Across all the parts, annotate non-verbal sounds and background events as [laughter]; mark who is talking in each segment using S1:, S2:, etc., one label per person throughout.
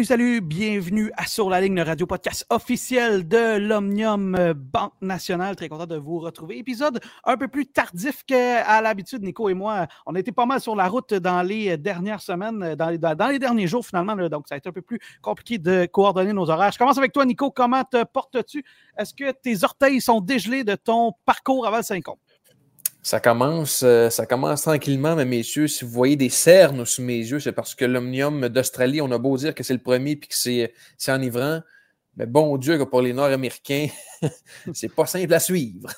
S1: Salut, salut, bienvenue à Sur la ligne, le radio podcast officiel de l'Omnium Banque Nationale. Très content de vous retrouver. Épisode un peu plus tardif qu'à l'habitude, Nico et moi. On était pas mal sur la route dans les dernières semaines, dans les, derniers jours finalement, donc ça a été un peu plus compliqué de coordonner nos horaires. Je commence avec toi, Nico. Comment te portes-tu? Est-ce que tes orteils sont dégelés de ton parcours à Val-Saint-Côme?
S2: Ça commence, euh, ça commence tranquillement, mais messieurs, si vous voyez des cernes sous mes yeux, c'est parce que l'omnium d'Australie, on a beau dire que c'est le premier puis que c'est enivrant, mais bon Dieu que pour les Nord-Américains, [laughs] c'est pas simple à suivre.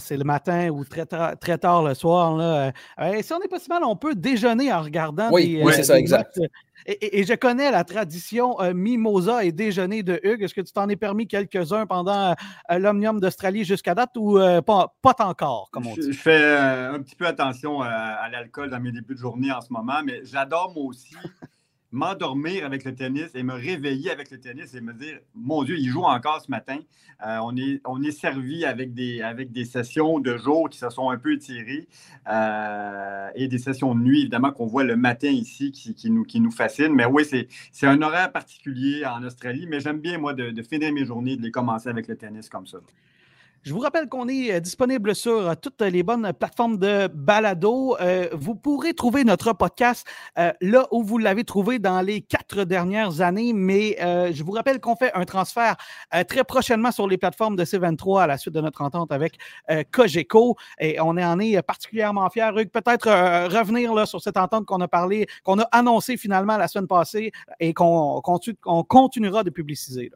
S1: C'est le matin ou très, très tard le soir. Là. Euh, si on n'est pas si mal, on peut déjeuner en regardant
S2: oui,
S1: des,
S2: oui, c'est
S1: euh,
S2: ça,
S1: des
S2: exact.
S1: notes. Et, et, je connais la tradition euh, mimosa et déjeuner de Hugues. Est-ce que tu t'en es permis quelques-uns pendant euh, l'Omnium d'Australie jusqu'à date ou euh, pas, pas encore, comme on dit?
S3: Je, je fais euh, un petit peu attention à, à l'alcool dans mes débuts de journée en ce moment, mais j'adore moi aussi m'endormir avec le tennis et me réveiller avec le tennis et me dire mon Dieu, il joue encore ce matin. Euh, on, est, servi avec des, sessions de jour qui se sont un peu étirées euh, et des sessions de nuit, évidemment, qu'on voit le matin ici qui, nous, qui fascine. Mais oui, c'est un horaire particulier en Australie, mais j'aime bien, moi, de, de finir mes journées, de les commencer avec le tennis comme ça.
S1: Je vous rappelle qu'on est disponible sur toutes les bonnes plateformes de balado. Euh, vous pourrez trouver notre podcast euh, là où vous l'avez trouvé dans les quatre dernières années, mais euh, je vous rappelle qu'on fait un transfert très prochainement sur les plateformes de C23 à la suite de notre entente avec Cogeco et on en est particulièrement fiers. Peut-être revenir là, sur cette entente qu'on a parlé, qu'on a annoncé finalement la semaine passée et qu'on qu continuera de publiciser.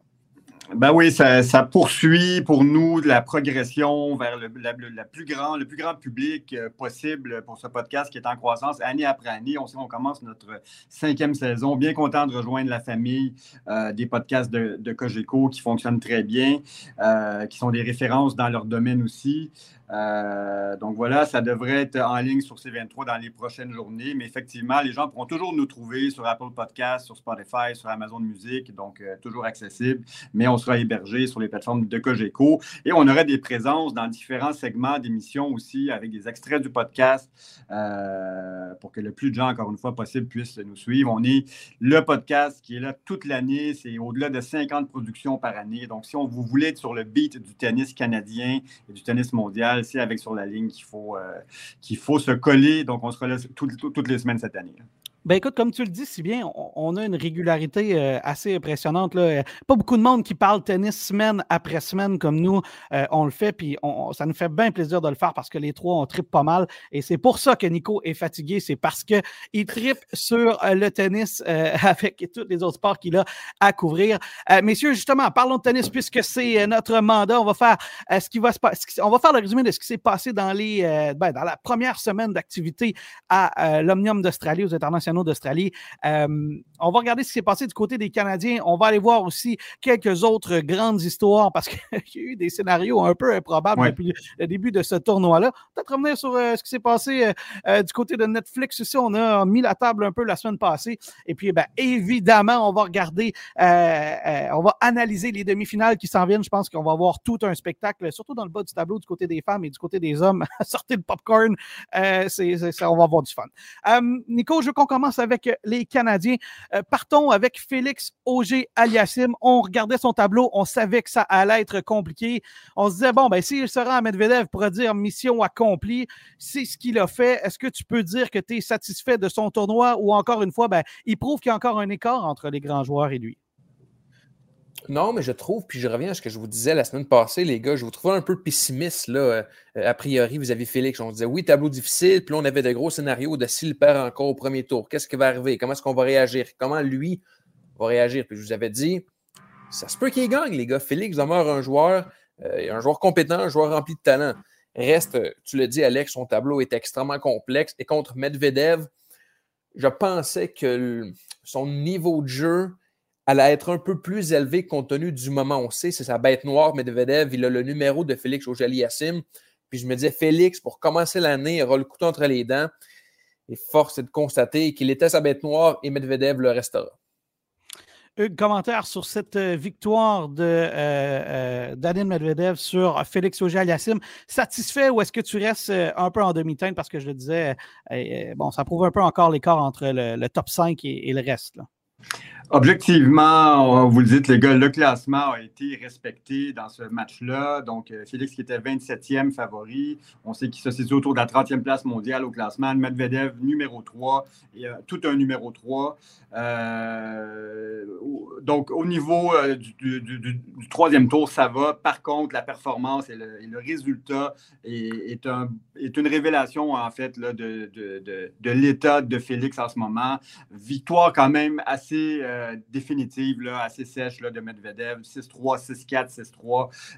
S3: Ben oui, ça, poursuit pour nous la progression vers le, plus grand, public euh, possible pour ce podcast qui est en croissance année après année. On qu'on commence notre cinquième saison. Bien content de rejoindre la famille euh, des podcasts de, de Cogeco qui fonctionnent très bien, euh, qui sont des références dans leur domaine aussi. Euh, donc voilà, ça devrait être en ligne sur C23 dans les prochaines journées. Mais effectivement, les gens pourront toujours nous trouver sur Apple Podcasts, sur Spotify, sur Amazon Music, donc euh, toujours accessible. Mais on sera hébergé sur les plateformes de Cogeco et on aura des présences dans différents segments d'émissions aussi avec des extraits du podcast euh, pour que le plus de gens, encore une fois, possible puissent nous suivre. On est le podcast qui est là toute l'année. C'est au-delà de 50 productions par année. Donc, si on vous voulez être sur le beat du tennis canadien et du tennis mondial, avec sur la ligne qu'il faut, euh, faut se coller. Donc, on tout, tout, toutes les semaines cette année.
S1: Ben écoute, comme tu le dis si bien, on, a une régularité euh, assez impressionnante. Là. Pas beaucoup de monde qui parle tennis semaine après semaine comme nous. Euh, on le fait, puis on, ça nous fait bien plaisir de le faire parce que les trois, on tripe pas mal. Et c'est pour ça que Nico est fatigué. C'est parce qu'il tripe [laughs] sur euh, le tennis [laughs] avec tous les autres sports qu'il a à couvrir. messieurs, justement, parlons de tennis puisque c'est notre mandat. On va faire ce qui va se passer. On va faire le résumé de ce qui s'est passé dans, les, ben, dans la première semaine d'activité à l'Omnium d'Australie aux internationaux d'Australie. Euh, on va regarder ce qui s'est passé du côté des Canadiens. On va aller voir aussi quelques autres grandes histoires parce qu'il [laughs] y a eu des scénarios un peu improbables ouais. depuis le début de ce tournoi-là. Peut-être revenir sur euh, ce qui s'est passé euh, du côté de Netflix aussi. On a mis la table un peu la semaine passée. Et puis, ben, évidemment, on va regarder, on va analyser les demi-finales qui s'en viennent. Je pense qu'on va avoir tout un spectacle, surtout dans le bas du tableau du côté des femmes et du côté des hommes. [laughs] Sortez le popcorn. c'est, on va avoir du fun. Nico, je veux qu'on commence avec les Canadiens. Euh, partons avec Félix Auger Aliassim. On regardait son tableau, on savait que ça allait être compliqué. On se disait, bon, ben, s'il se rend à Medvedev pour dire mission accomplie, c'est ce qu'il a fait. Est-ce que tu peux dire que tu es satisfait de son tournoi ou encore une fois, ben, il prouve qu'il y a encore un écart entre les grands joueurs et lui?
S2: Non, mais je trouve, puis je reviens à ce que je vous disais la semaine passée, les gars, je vous trouvais un peu pessimiste, là, euh, a priori, vis-à-vis Félix. On disait, oui, tableau difficile, puis là, on avait de gros scénarios de s'il perd encore au premier tour, qu'est-ce qui va arriver, comment est-ce qu'on va réagir, comment lui va réagir? Puis je vous avais dit, ça se peut qu'il gagne, les gars. Félix demeure un joueur, euh, un joueur compétent, un joueur rempli de talent. Reste, tu le dis, Alex, son tableau est extrêmement complexe. Et contre Medvedev, je pensais que son niveau de jeu allait être un peu plus élevé compte tenu du moment. On sait, c'est sa bête noire, Medvedev. Il a le numéro de Félix Auger-Aliassime. Puis je me disais, Félix, pour commencer l'année, il aura le couteau entre les dents. Et force est de constater qu'il était sa bête noire et Medvedev le restera.
S1: Hugues, commentaire sur cette euh, victoire de euh, euh, Medvedev sur Félix Auger-Aliassime. Satisfait ou est-ce que tu restes un peu en demi-teinte? Parce que je le disais, bon, ça prouve un peu encore l'écart entre le, top 5 et, le reste.
S3: Objectivement, vous le dites, les gars, le classement a été respecté dans ce match-là. Donc, euh, Félix qui était 27e favori. On sait qu'il se situe autour de la 30e place mondiale au classement. Medvedev, numéro 3. Et, tout un numéro 3. Euh, donc, au niveau euh, du, troisième tour, ça va. Par contre, la performance et le, résultat est, une révélation, en fait, de, l'état de Félix en ce moment. Victoire quand même assez euh, définitive, là, assez sèche là, de Medvedev. 6-3, 6-4,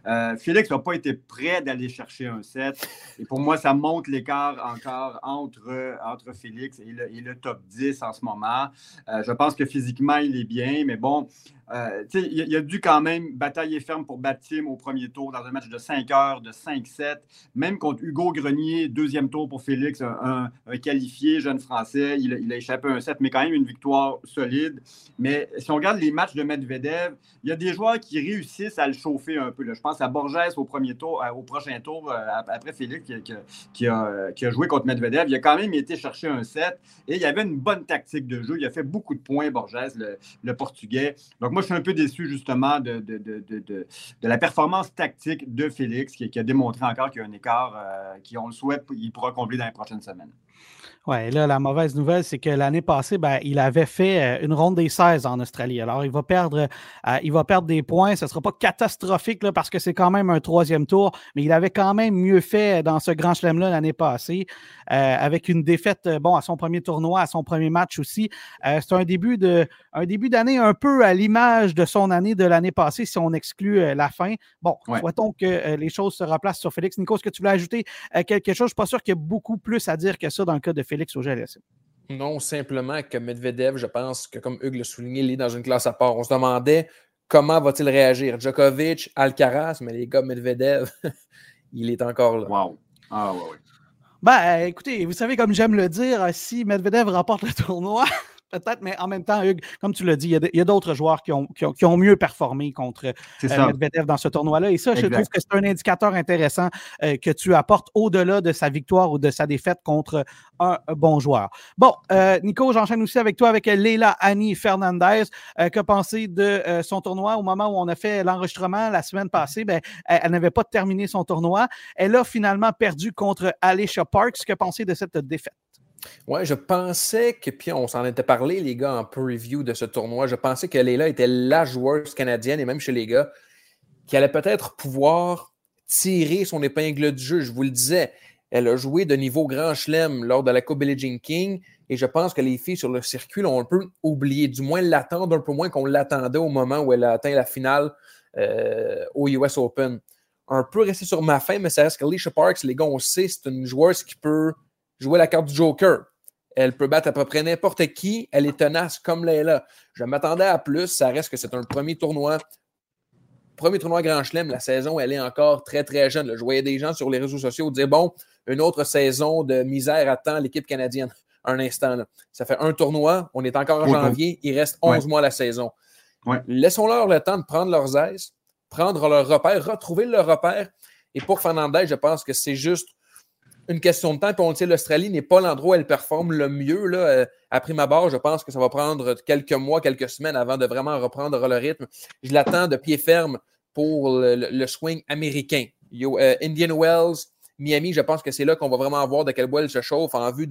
S3: 6-3. Félix n'a pas été prêt d'aller chercher un set. Et pour moi, ça montre l'écart encore entre, entre Félix et le, top 10 en ce moment. Euh, je pense que physiquement, il est bien, mais bon, euh, il, a dû quand même batailler ferme pour battre Tim au premier tour dans un match de 5 heures, de 5-7. Même contre Hugo Grenier, deuxième tour pour Félix, un, qualifié jeune français. Il, a échappé un set, mais quand même une victoire solide. Mais si on regarde les matchs de Medvedev, il y a des joueurs qui réussissent à le chauffer un peu. Je pense à Borges au premier tour, euh, au prochain tour, euh, après Félix qui, a, joué contre Medvedev. Il a quand même été chercher un set et il y avait une bonne tactique de jeu. Il a fait beaucoup de points, Borges, le, le Portugais. Donc, moi, je suis un peu déçu justement de, de, la performance tactique de Félix, qui, a démontré encore qu'il y a un écart euh, qui, on le souhaite, il pourra combler dans les prochaines semaines.
S1: Oui, là, la mauvaise nouvelle, c'est que l'année passée, ben, il avait fait euh, une ronde des 16 en Australie. Alors, il va perdre, euh, il va perdre des points. Ce ne sera pas catastrophique là, parce que c'est quand même un troisième tour, mais il avait quand même mieux fait dans ce grand chelem-là l'année passée, euh, avec une défaite bon, à son premier tournoi, à son premier match aussi. c'est un début de un début d'année un peu à l'image de son année de l'année passée, si on exclut la fin. Bon, souhaitons que les choses se replacent sur Félix. Nico, est-ce que tu voulais ajouter quelque chose? Je ne suis pas sûr qu'il y ait beaucoup plus à dire que ça dans le cas de Félix Félix auger
S2: Non, simplement que Medvedev, je pense que comme Hugues l'a souligné, il est dans une classe à part. On se demandait comment va-t-il réagir. Djokovic, Alcaraz, mais les gars, Medvedev, [laughs] il est encore là.
S3: Wow. Ah, ouais, ouais.
S1: Ben, écoutez, vous savez, comme j'aime le dire, si Medvedev remporte le tournoi, [laughs] peut-être, mais en même temps, Hugues, comme tu l'as dit, il y a d'autres joueurs qui ont, qui, ont, mieux performé contre euh, Medvedev dans ce tournoi-là. Et ça, je trouve que c'est un indicateur intéressant euh, que tu apportes au-delà de sa victoire ou de sa défaite contre un bon joueur. Bon, euh, Nico, j'enchaîne aussi avec toi avec Leila Annie Fernandez. que penser de son tournoi? Au moment où on a fait l'enregistrement la semaine passée? Ben, elle, n'avait pas terminé son tournoi. Elle a finalement perdu contre Alicia Parks. Que penser de cette défaite?
S2: Oui, je pensais que, puis on s'en était parlé, les gars, en preview de ce tournoi, je pensais que Leila était la joueuse canadienne, et même chez les gars, qui allait peut-être pouvoir tirer son épingle du jeu. Je vous le disais, elle a joué de niveau grand chelem lors de la Coupe Billie Jean King, et je pense que les filles sur le circuit l'ont un peu oublié, du moins l'attendent un peu moins qu'on l'attendait au moment où elle a atteint la finale euh, au US Open. Un peu resté sur ma fin, mais ça reste qu'Alicia Parks, les gars, on sait, c'est une joueuse qui peut jouer la carte du Joker. Elle peut battre à peu près n'importe qui. Elle est tenace comme Leila. Je m'attendais à plus. Ça reste que c'est un premier tournoi. Premier tournoi Grand Chelem. La saison, elle est encore très, très jeune. Je voyais des gens sur les réseaux sociaux dire Bon, une autre saison de misère attend l'équipe canadienne. Un instant. Ça fait un tournoi. On est encore en janvier. Il reste 11 mois à la saison. Laissons-leur le temps de prendre leurs aises, prendre leur repère, retrouver leur repère. Et pour Fernandez, je pense que c'est juste une question de temps. Puis on le sait, l'Australie n'est pas l'endroit où elle performe le mieux. Là. À prime abord, je pense que ça va prendre quelques mois, quelques semaines avant de vraiment reprendre le rythme. Je l'attends de pied ferme pour le, swing américain. Euh, Indian Wells, Miami, je pense que c'est là qu'on va vraiment voir de quel bois elle se chauffe en vue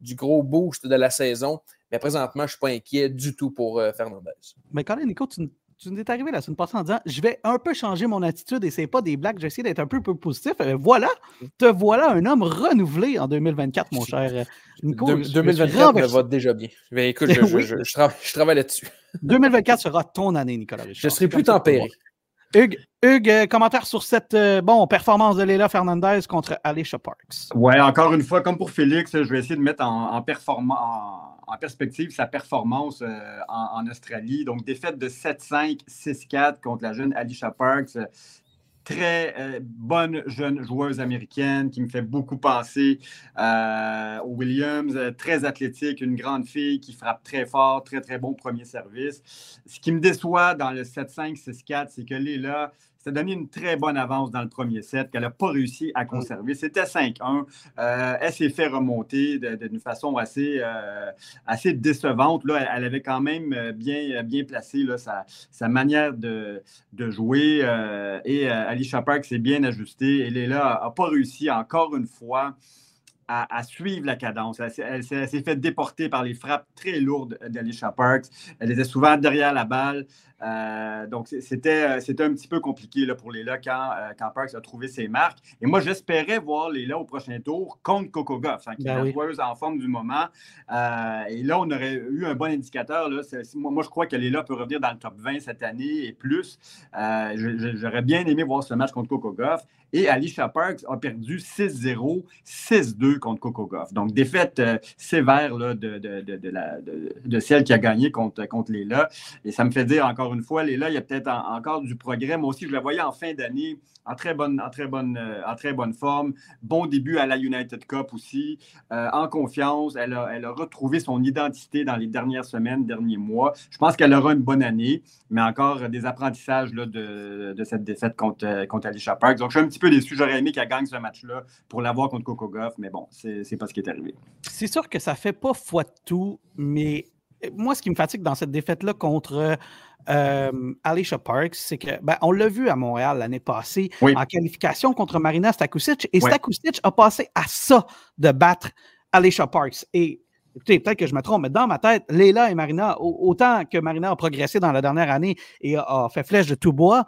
S2: du gros boost de la saison. Mais présentement, je ne suis pas inquiet du tout pour euh, Fernandez.
S1: Mais quand même, Nico, tu tu nous es arrivé la semaine passée en disant je vais un peu changer mon attitude et c'est pas des blagues, j'essaie d'être un peu plus positif. Euh, voilà, te voilà un homme renouvelé en 2024, mon cher euh, [laughs] Nico.
S2: 2024 me va déjà bien. Mais écoute, je, [laughs] travaille là-dessus. [laughs]
S1: 2024 sera ton année, Nicolas
S2: Je serai plus tempéré.
S1: Hugues, Hugues, euh, commentaire sur cette bon, performance de Leila Fernandez contre Alicia Parks.
S3: Ouais, encore une fois, comme pour Félix, je vais essayer de mettre en, en performance en perspective sa performance euh, en, Australie. Donc, défaite de 7-5, 6-4 contre la jeune Alicia Parks. Très euh, bonne jeune joueuse américaine qui me fait beaucoup penser euh, aux Williams. très athlétique, une grande fille qui frappe très fort, très, très bon premier service. Ce qui me déçoit dans le 7-5, 6-4, c'est que là ça donné une très bonne avance dans le premier set qu'elle n'a pas réussi à conserver. C'était 5-1. Euh, elle s'est fait remonter d'une façon assez, euh, assez décevante. Là, elle, avait quand même euh, bien, bien placé là, sa, sa, manière de, de jouer. et Alicia Park s'est bien ajustée. Elle est là, n'a pas réussi encore une fois à, suivre la cadence. Elle, s'est fait déporter par les frappes très lourdes d'Alicia Parks. Elle était souvent derrière la balle. Euh, donc, c'était, un petit peu compliqué là, pour Léla quand, euh, quand Parks a trouvé ses marques. Et moi, j'espérais voir Léla au prochain tour contre Coco Goff, hein, qui est ben la joueuse en forme du moment. Euh, et là, on aurait eu un bon indicateur. Là. moi, je crois que Léla peut revenir dans le top 20 cette année et plus. j'aurais bien aimé voir ce match contre Coco Goff. Et Alicia Parks a perdu 6-0, 6-2 contre Coco Goff. Donc, défaite euh, sévère là, de, de, de, la, de, celle qui a gagné contre, contre Léla. Et ça me fait dire encore une fois, Léla, il y a peut-être encore du progrès. Moi aussi, je la voyais en fin d'année en très bonne, en très bonne, euh, en très bonne forme. Bon début à la United Cup aussi. Euh, en confiance. Elle a, elle a retrouvé son identité dans les dernières semaines, derniers mois. Je pense qu'elle aura une bonne année, mais encore des apprentissages là, de, de, cette défaite contre, contre Alicia Parks. Donc, je suis un petit peu déçu. J'aurais aimé qu'elle gagne ce match-là pour l'avoir contre Coco Goff, mais bon, c'est pas ce qui est arrivé.
S1: C'est sûr que ça fait pas foi de tout, mais moi, ce qui me fatigue dans cette défaite-là contre euh, Alicia Parks, c'est que ben, on l'a vu à Montréal l'année passée en qualification contre Marina Stakusic, et Stakusic a passé à ça de battre Alicia Parks. Et écoutez, peut-être que je me trompe, mais dans ma tête, Leila et Marina, autant que Marina a progressé dans la dernière année et a, fait flèche de tout bois,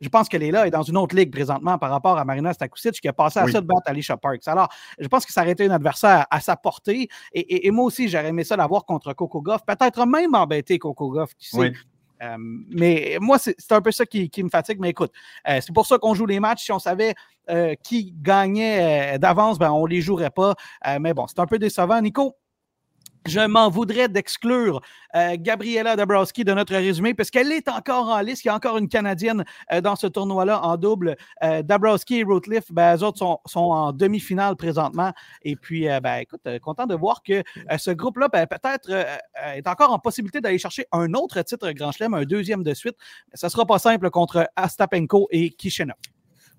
S1: je pense que Leila est dans une autre ligue présentement par rapport à Marina Stakusic qui a passé à ça de battre Alicia Parks. Alors, je pense que ça aurait été un adversaire à sa portée. Et, moi aussi, j'aurais aimé ça l'avoir contre Coco Goff. Peut-être même embêter Coco Goff, qui sait? Euh, mais moi, c'est un peu ça qui, me fatigue. Mais écoute, euh, c'est pour ça qu'on joue les matchs. Si on savait euh, qui gagnait d'avance, ben, on ne les jouerait pas. mais bon, c'est un peu décevant. Nico, je m'en voudrais d'exclure euh, Gabriela Dabrowski de notre résumé parce qu'elle est encore en liste. Il y a encore une Canadienne euh, dans ce tournoi-là en double. Euh, Dabrowski et Rootliff, ben, eux autres sont, en demi-finale présentement. Et puis, ben, écoute, content de voir que ce groupe-là, ben, peut-être, est encore en possibilité d'aller chercher un autre titre Grand Chelem, un deuxième de suite. Ce ne sera pas simple contre Astapenko et Kishenov.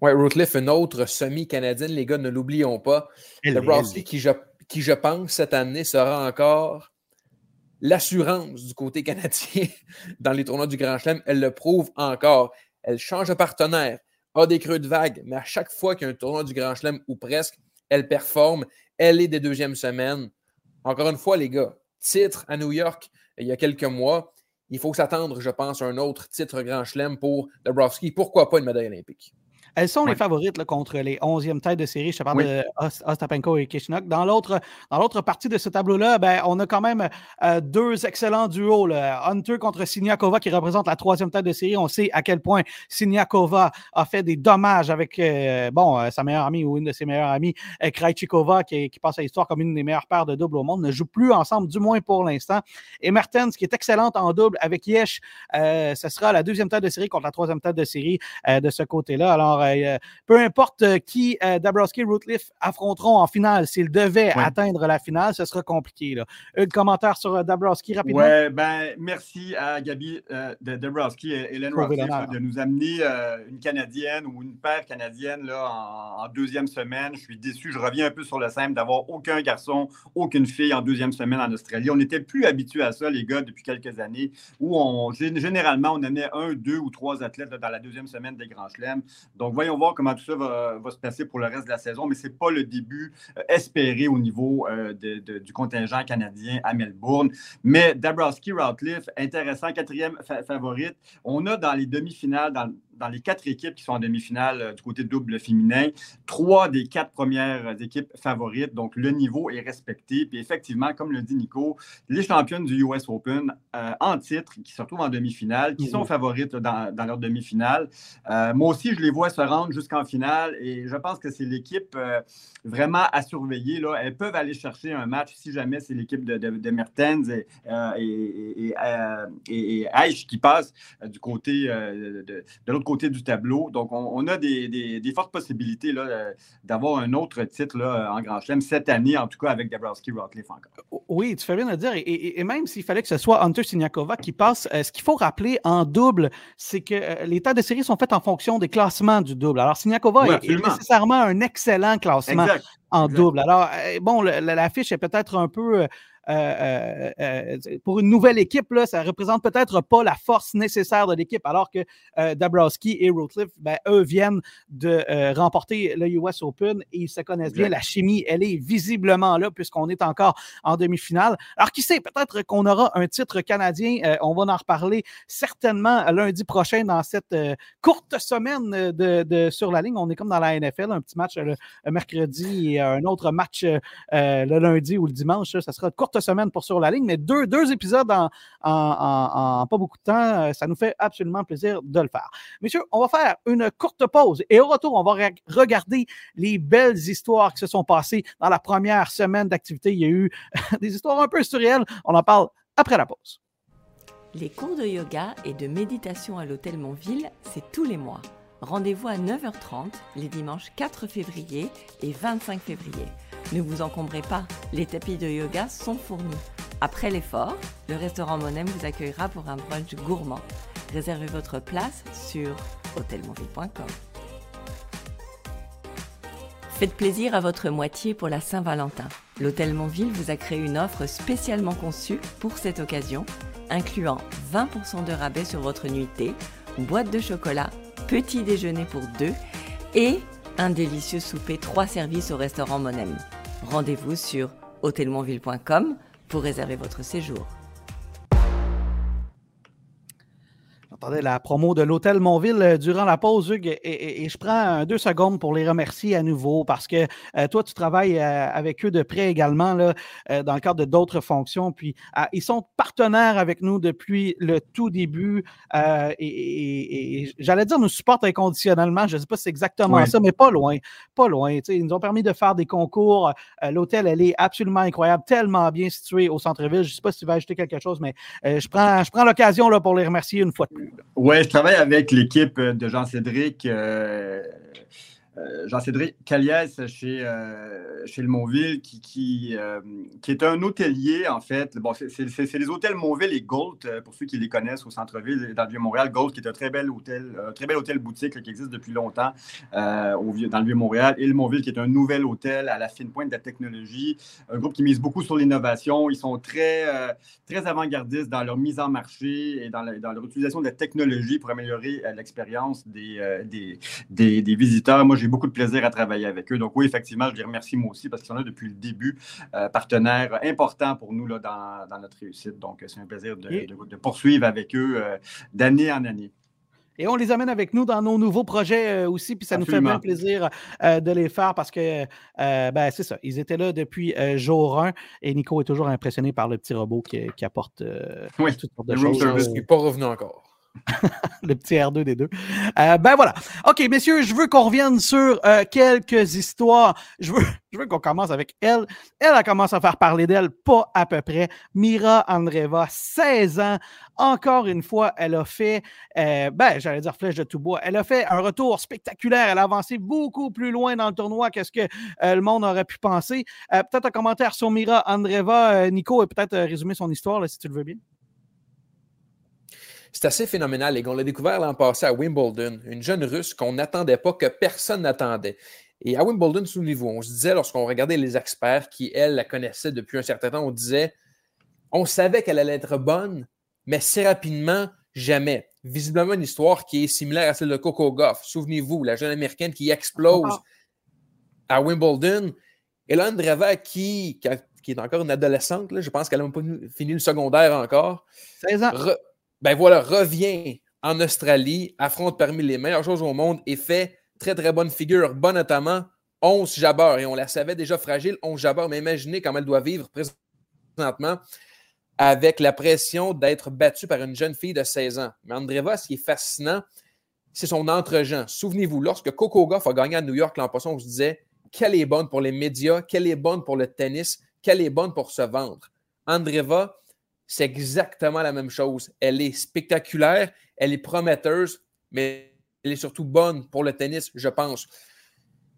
S2: Oui, Rootliff, une autre semi-canadienne, les gars, ne l'oublions pas. Dabrowski qui, je qui, je pense, cette année sera encore l'assurance du côté canadien [laughs] dans les tournois du Grand Chelem. Elle le prouve encore. Elle change de partenaire, a des creux de vague, mais à chaque fois qu'il y a un tournoi du Grand Chelem ou presque, elle performe. Elle est des deuxièmes semaines. Encore une fois, les gars, titre à New York il y a quelques mois. Il faut s'attendre, je pense, à un autre titre Grand Chelem pour Dabrowski. Pourquoi pas une médaille olympique?
S1: Elles sont les favorites contre les 11e têtes de série. Je te parle de Ostapenko et Kishinok. Dans l'autre, partie de ce tableau-là, ben, on a quand même euh, deux excellents duos. Hunter contre Siniakova qui représente la troisième tête de série. On sait à quel point Siniakova a fait des dommages avec euh, bon, euh, sa meilleure amie ou une de ses meilleures amies, Krajcikova, qui, qui, passe à l'histoire comme une des meilleures paires de double au monde, ne joue plus ensemble, du moins pour l'instant. Et Mertens, qui est excellente en double avec Yesh, ce sera la deuxième tête de série contre la troisième tête de série de ce côté-là. Alors, peu importe euh, qui euh, Dabrowski et Rootliff affronteront en finale, s'ils devaient atteindre la finale, ce sera compliqué. Là. Un commentaire sur Dabrowski rapidement?
S3: Oui, ben, merci à Gabi de Dabrowski et Hélène Rootliff de nous amener une Canadienne ou une paire canadienne là, en, deuxième semaine. Je suis déçu. Je reviens un peu sur le simple d'avoir aucun garçon, aucune fille en deuxième semaine en Australie. On n'était plus habitué à ça, les gars, depuis quelques années, où on, généralement, on amenait un, deux ou trois athlètes dans la deuxième semaine des Grands Chelems. Donc, voyons voir comment tout ça va, se passer pour le reste de la saison, mais ce n'est pas le début espéré au niveau du contingent canadien à Melbourne. Mais Dabrowski, Routliff, intéressant, quatrième favorite. On a dans les demi-finales, dans, dans les quatre équipes qui sont en demi-finale euh, du côté double féminin, trois des quatre premières équipes favorites. Donc, le niveau est respecté. Puis, effectivement, comme le dit Nico, les championnes du US Open euh, en titre, qui se retrouvent en demi-finale, qui sont favorites dans, leur demi-finale. Euh, moi aussi, je les vois se rendre jusqu'en finale et je pense que c'est l'équipe vraiment à surveiller. Là. Elles peuvent aller chercher un match si jamais c'est l'équipe de, de, Mertens et, et, et, qui passe du côté de, de l'autre côté du tableau. Donc, on, a des, fortes possibilités euh, d'avoir un autre titre là, en Grand Chelem cette année, en tout cas avec Dabrowski Rockcliffe encore.
S1: Oui, tu fais bien de dire. Et, même s'il fallait que ce soit Hunter Siniakova qui passe, euh, ce qu'il faut rappeler en double, c'est que euh, les tas de séries sont faits en fonction des classements du double. Alors, Siniakova est, nécessairement un excellent classement en double. Alors, bon, l'affiche est peut-être un peu euh, euh, euh, pour une nouvelle équipe, là, ça ne représente peut-être pas la force nécessaire de l'équipe, alors que Dabrowski et Rotliff, ben, eux, viennent de remporter le US Open et ils se connaissent bien. La chimie, elle est visiblement là, puisqu'on est encore en demi-finale. Alors, qui sait, peut-être qu'on aura un titre canadien. on va en reparler certainement lundi prochain dans cette courte semaine de, sur la ligne. On est comme dans la NFL, un petit match le, mercredi et un autre match le lundi ou le dimanche. Ça sera courte semaine pour Sur la ligne, mais deux, deux épisodes en, pas beaucoup de temps, euh, ça nous fait absolument plaisir de le faire. Messieurs, on va faire une courte pause et au retour, on va regarder les belles histoires qui se sont passées dans la première semaine d'activité. Il y a eu [laughs] des histoires un peu surréelles. On en parle après la pause.
S4: Les cours de yoga et de méditation à l'hôtel Montville, c'est tous les mois. Rendez-vous à 9h30 les dimanches 4 février et 25 février. Ne vous encombrez pas, les tapis de yoga sont fournis. Après l'effort, le restaurant Monem vous accueillera pour un brunch gourmand. Réservez votre place sur hôtelmonville.com. Faites plaisir à votre moitié pour la Saint-Valentin. L'Hôtel Montville vous a créé une offre spécialement conçue pour cette occasion, incluant 20% de rabais sur votre nuitée, boîte de chocolat, petit déjeuner pour deux et un délicieux souper, trois services au restaurant Monem. Rendez-vous sur hôtelmonville.com pour réserver votre séjour.
S1: J'entendais la promo de l'Hôtel Montville euh, durant la pause, Hugues, et, je prends deux secondes pour les remercier à nouveau parce que euh, toi, tu travailles euh, avec eux de près également là, dans le cadre de d'autres fonctions. Puis ils sont partenaires avec nous depuis le tout début et, j'allais dire nous supportent inconditionnellement. Je ne sais pas si c'est exactement ça, mais pas loin. Pas loin. Ils nous ont permis de faire des concours. L'hôtel, elle est absolument incroyable, tellement bien situé au centre-ville. Je ne sais pas si tu vas ajouter quelque chose, mais je prends, je prends l'occasion pour les remercier une fois de plus.
S3: Oui, je travaille avec l'équipe de Jean-Cédric. Euh, euh, Jean-Cédric Caliès chez, euh, chez le Montville, qui, qui, euh, qui, est un hôtelier, en fait. Bon, c'est les hôtels Montville et Gold, pour ceux qui les connaissent au centre-ville, dans le Vieux-Montréal. Gold, qui est un très bel hôtel, très bel hôtel boutique qui existe depuis longtemps au, dans le Vieux-Montréal. Et le Montville, qui est un nouvel hôtel à la fine pointe de la technologie. Un groupe qui mise beaucoup sur l'innovation. Ils sont très, très avant-gardistes dans leur mise en marché et dans, dans leur utilisation de la technologie pour améliorer l'expérience des, des, des, des visiteurs. Moi, j'ai beaucoup de plaisir à travailler avec eux. Donc oui, effectivement, je les remercie moi aussi parce qu'ils sont là depuis le début, euh, partenaires importants pour nous là, dans, notre réussite. Donc c'est un plaisir de, poursuivre avec eux euh, d'année en année.
S1: Et on les amène avec nous dans nos nouveaux projets euh, aussi, puis ça nous fait bien plaisir de les faire parce que ben, c'est ça, ils étaient là depuis jour 1 et Nico est toujours impressionné par le petit robot qui, apporte
S2: oui, toutes sortes de choses. Je ne suis pas revenu encore. [laughs]
S1: le petit R2D2. Euh, ben voilà. OK, messieurs, je veux qu'on revienne sur euh, quelques histoires. Je veux, [laughs] je veux qu'on commence avec elle. Elle a commencé à faire parler d'elle, pas à peu près. Mira Andreva, 16 ans. Encore une fois, elle a fait, euh, ben, j'allais dire flèche de tout bois. Elle a fait un retour spectaculaire. Elle a avancé beaucoup plus loin dans le tournoi que ce que le monde aurait pu penser. peut-être un commentaire sur Mira Andreva, Nico, et peut-être résumer son histoire, si tu le veux bien.
S2: C'est assez phénoménal. Et on l'a découvert l'an passé à Wimbledon, une jeune russe qu'on n'attendait pas, que personne n'attendait. Et à Wimbledon, niveau, on se disait, lorsqu'on regardait les experts qui, elle, la connaissaient depuis un certain temps, on disait, on savait qu'elle allait être bonne, mais si rapidement, jamais. visiblement une histoire qui est similaire à celle de Coco Goff. Souvenez-vous, la jeune américaine qui explose à Wimbledon. Et là, Andreva, qui, qui, est encore une adolescente, je pense qu'elle n'a pas fini le secondaire encore.
S1: 16 ans.
S2: Ben voilà, revient en Australie, affronte parmi les meilleures choses au monde et fait très, très bonne figure, bon notamment 11 jabeurs. Et on la savait déjà fragile, 11 jabeurs, mais imaginez comment elle doit vivre présentement avec la pression d'être battue par une jeune fille de 16 ans. Mais Andreva, ce qui est fascinant, c'est son entre-gens. Souvenez-vous, lorsque Coco Goff a gagné à New York l'an passé, on se disait qu'elle est bonne pour les médias, qu'elle est bonne pour le tennis, qu'elle est bonne pour se vendre. Andreva, c'est exactement la même chose. Elle est spectaculaire, elle est prometteuse, mais elle est surtout bonne pour le tennis, je pense.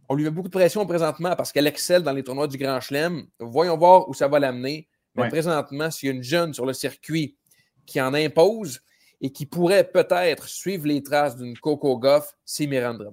S2: On lui met beaucoup de pression présentement parce qu'elle excelle dans les tournois du Grand Chelem. Voyons voir où ça va l'amener. Mais présentement, s'il y a une jeune sur le circuit qui en impose et qui pourrait peut-être suivre les traces d'une Coco Goff, c'est Miranda.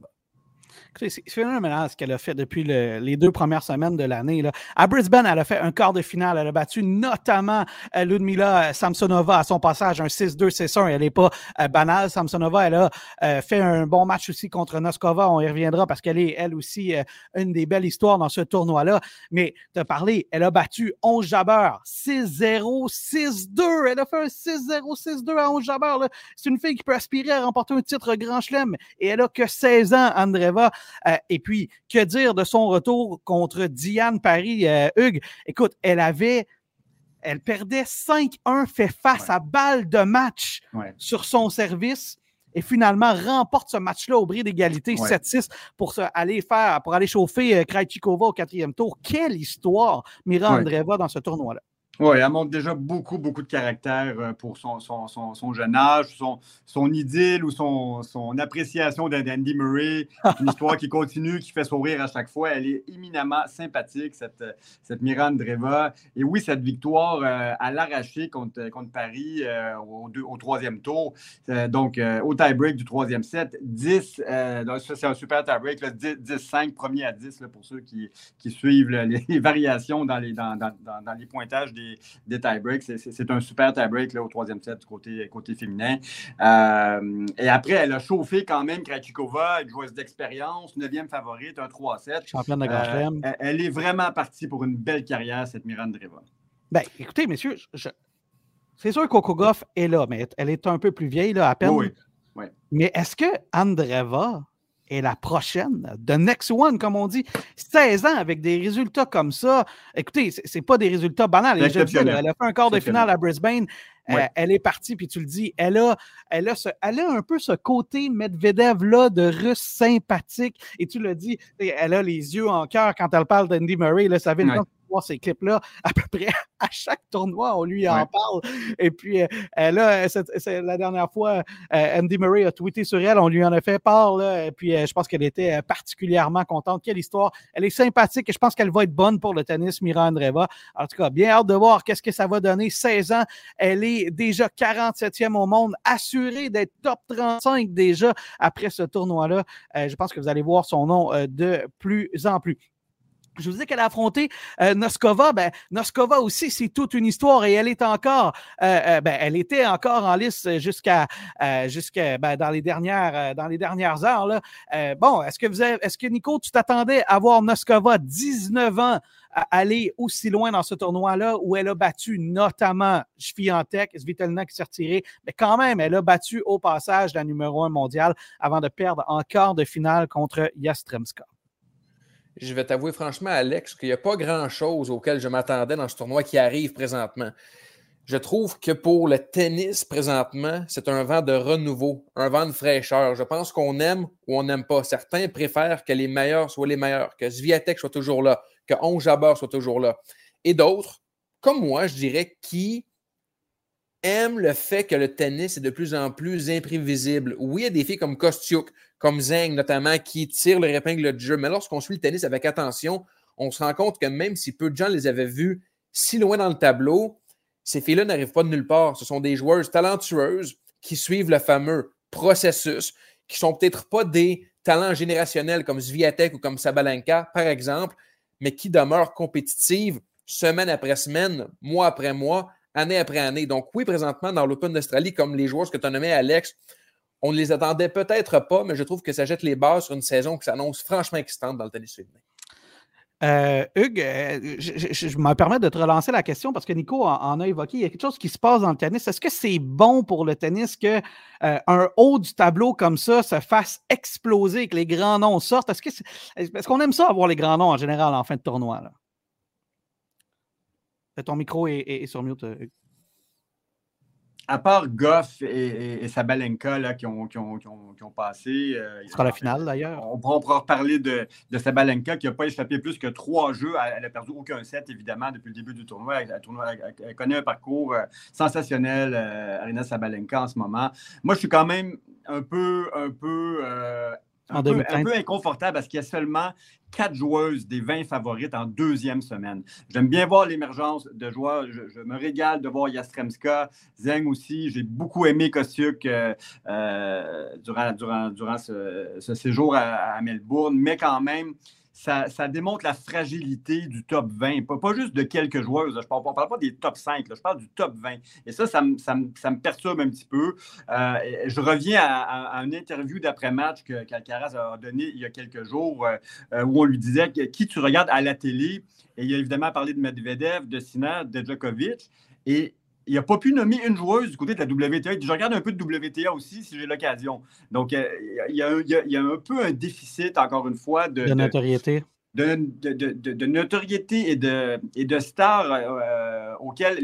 S1: C'est phénoménal ce qu'elle a fait depuis les deux premières semaines de l'année. À Brisbane, elle a fait un quart de finale. Elle a battu notamment euh, Ludmila Samsonova à son passage, un 6-2, 6-1. Elle n'est pas euh, banale. Samsonova, elle a euh, fait un bon match aussi contre Noskova. On y reviendra parce qu'elle est, elle aussi, une des belles histoires dans ce tournoi-là. Mais as parlé, elle a battu 11 jabeurs. 6-0, 6-2. Elle a fait un 6-0, 6-2 à 11 jabeurs. C'est une fille qui peut aspirer à remporter un titre Grand Chelem. Et elle a que 16 ans, Andreva. Euh, et puis, que dire de son retour contre Diane Paris, euh, Hugues? Écoute, elle avait elle perdait 5-1, fait face à balle de match sur son service et finalement remporte ce match-là au bris d'égalité 7-6 pour aller faire, pour aller chauffer euh, Krajcikova au quatrième tour. Quelle histoire, Mira Andreeva, dans ce tournoi-là.
S3: Oui, elle montre déjà beaucoup, beaucoup de caractère euh, pour son, son, jeune âge, son, son idylle ou son, son appréciation d'Andy Murray. Une histoire qui continue, qui fait sourire à chaque fois. Elle est éminemment sympathique, cette, cette Miranda Dreva. Et oui, cette victoire euh, à l'arraché contre, contre Paris euh, au, au, troisième tour, donc au tie-break du troisième set, 10, c'est un super tie-break, 10-5, premier à 10 pour ceux qui, qui suivent les variations dans les, dans, dans, dans les pointages des des, tie-breaks. C'est un super tie-break au troisième set du côté, côté féminin. Euh, et après, elle a chauffé quand même Krajcikova, une joueuse d'expérience, neuvième favorite, un 3-7.
S1: Championne de Grand
S3: euh, elle est vraiment partie pour une belle carrière, cette Miranda Dreva.
S1: Ben, écoutez, messieurs, c'est sûr que Goff est là, mais elle est un peu plus vieille, là, à peine.
S3: Oui, oui.
S1: Mais est-ce que Andreva et la prochaine, the next one, comme on dit, 16 ans avec des résultats comme ça. Écoutez, c'est pas des résultats banals. elle a fait un quart de finale à Brisbane. Euh, elle est partie, puis tu le dis, elle a, elle a, ce, elle a un peu ce côté Medvedev-là de russe sympathique. Et tu le dis, elle a les yeux en cœur quand elle parle d'Andy Murray. Là, ça vient ces clips-là à peu près [laughs] à chaque tournoi, on lui en parle. Et puis euh, là, c'est la dernière fois, euh, Andy Murray a tweeté sur elle, on lui en a fait part. et puis euh, je pense qu'elle était particulièrement contente. Quelle histoire. Elle est sympathique et je pense qu'elle va être bonne pour le tennis, Mira Andreva. En tout cas, bien hâte de voir qu'est-ce que ça va donner. 16 ans, elle est déjà 47e au monde, assurée d'être top 35 déjà après ce tournoi-là. je pense que vous allez voir son nom de plus en plus. Je vous dis qu'elle a affronté euh, Noskova. Ben, Noskova aussi, c'est toute une histoire et elle est encore, euh, euh, ben, elle était encore en lice jusqu'à, jusqu'à ben, dans les dernières, dans les dernières heures. Bon, est-ce que vous avez, est-ce que Nico, tu t'attendais à voir Noskova 19 ans aller aussi loin dans ce tournoi-là où elle a battu notamment Sviantec, Svitelna qui s'est retiré, mais quand même, elle a battu au passage la numéro un mondiale avant de perdre en quart de finale contre Yastremska
S2: je vais t'avouer franchement, Alex, qu'il n'y a pas grand-chose auquel je m'attendais dans ce tournoi qui arrive présentement. Je trouve que pour le tennis présentement, c'est un vent de renouveau, un vent de fraîcheur. Je pense qu'on aime ou on n'aime pas. Certains préfèrent que les meilleurs soient les meilleurs, que Zviatek soit toujours là, que Onge Jabeur soit toujours là. Et d'autres, comme moi, je dirais, qui aiment le fait que le tennis est de plus en plus imprévisible. Oui, il y a des filles comme Kostiuk, comme Zeng notamment, qui tirent le épingle de jeu. Mais lorsqu'on suit le tennis avec attention, on se rend compte que même si peu de gens les avaient vus si loin dans le tableau, ces filles-là n'arrivent pas de nulle part. Ce sont des joueuses talentueuses qui suivent le fameux processus, qui sont peut-être pas des talents générationnels comme Zviatek ou comme Sabalenka, par exemple, mais qui demeurent compétitives semaine après semaine, mois après mois, année après année. Donc oui, présentement, dans l'Open d'Australie, comme les joueurs que tu as Alex, On ne les attendait peut-être pas, mais je trouve que ça jette les bases sur une saison qui s'annonce franchement excitante dans le tennis.
S1: Euh, Hugues, euh, je, me permets de te relancer la question parce que Nico en, a évoqué. Il y a quelque chose qui se passe dans le tennis. Est-ce que c'est bon pour le tennis qu'un euh, haut du tableau comme ça se fasse exploser, que les grands noms sortent? Est-ce qu'on aime ça avoir les grands noms en général en fin de tournoi? Ton micro est, sur mute, Hugues
S3: à part Goff et, Sabalenka là, qui, ont, qui, ont, qui, ont, passé.
S1: Euh, Ce sera la finale d'ailleurs.
S3: On, pourra reparler de, de Sabalenka qui n'a pas échappé plus que trois jeux. Elle n'a perdu aucun set, évidemment, depuis le début du tournoi. Elle, connaît un parcours euh, sensationnel, euh, Arina Sabalenka, en ce moment. Moi, je suis quand même un peu, un peu un, peu, inconfortable parce qu'il y a seulement quatre joueuses des 20 favorites en deuxième semaine. J'aime bien voir l'émergence de joueurs. Je, me régale de voir Yastremska, Zeng aussi. J'ai beaucoup aimé Kostiuk euh, euh, durant, durant, durant ce, séjour à, Melbourne, mais quand même, ça, démontre la fragilité du top 20. Pas, juste de quelques joueuses. Je ne parle, pas des top 5, je parle du top 20. Et ça, ça, me, perturbe un petit peu. Euh, je reviens à, une interview d'après-match que qu'Alcaraz a donné il y a quelques jours euh, où on lui disait qui tu regardes à la télé? Et il a évidemment parlé de Medvedev, de Sinner, de Djokovic. Et il n'a pas pu nommer une joueuse du côté de la WTA. Je regarde un peu de WTA aussi si j'ai l'occasion. Donc, euh, il y, a, un peu un déficit, encore une fois, de,
S1: notoriété.
S3: De, notoriété et de, et de stars euh, auxquelles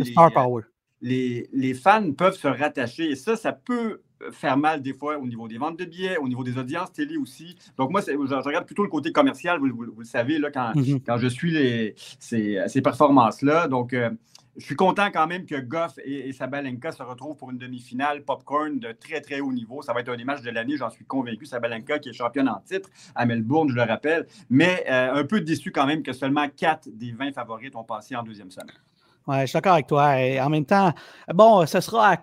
S3: les, Les, fans peuvent se rattacher. Et ça, ça peut faire mal des fois au niveau des ventes de billets, au niveau des audiences télé aussi. Donc, moi, je, regarde plutôt le côté commercial, vous, le savez, là, quand, mm-hmm. quand je suis les, ces, ces performances-là. Donc, euh, je suis content quand même que Goff et, Sabalenka se retrouvent pour une demi-finale popcorn de très, très haut niveau. Ça va être un des matchs de l'année, j'en suis convaincu. Sabalenka qui est championne en titre à Melbourne, je le rappelle. Mais euh, un peu déçu quand même que seulement 4 des 20 favoris ont passé en deuxième semaine.
S1: Ouais, je suis d'accord avec toi. Et en même temps, bon, ce sera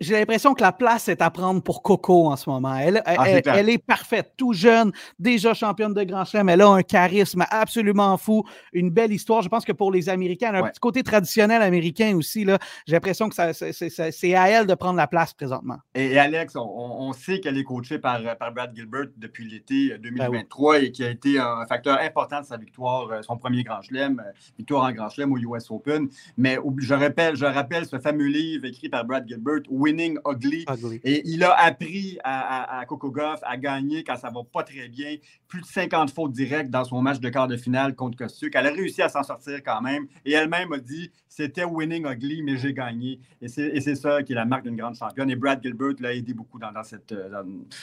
S1: J'ai l'impression que la place est à prendre pour Coco en ce moment. Elle, ah, elle, est parfaite, tout jeune, déjà championne de Grand Chelem. Elle a un charisme absolument fou, une belle histoire. Je pense que pour les Américains, un petit côté traditionnel américain aussi, j'ai l'impression que c'est à elle de prendre la place présentement.
S3: Et, Alex, on, sait qu'elle est coachée par, par, Brad Gilbert depuis l'été 2023 ben et qui a été un facteur important de sa victoire, euh, son premier Grand Chelem, euh, victoire en Grand Chelem au US Open. Mais je rappelle, je rappelle ce fameux livre écrit par Brad Gilbert, Winning Ugly. Et il a appris à, Coco Goff à gagner quand ça va pas très bien. Plus de 50 fautes directes dans son match de quart de finale contre Kostiuk. Elle a réussi à s'en sortir quand même. Et elle-même a dit c'était Winning Ugly, mais j'ai gagné. Et c'est ça qui est la marque d'une grande championne. Et Brad Gilbert l'a aidé beaucoup dans, cette,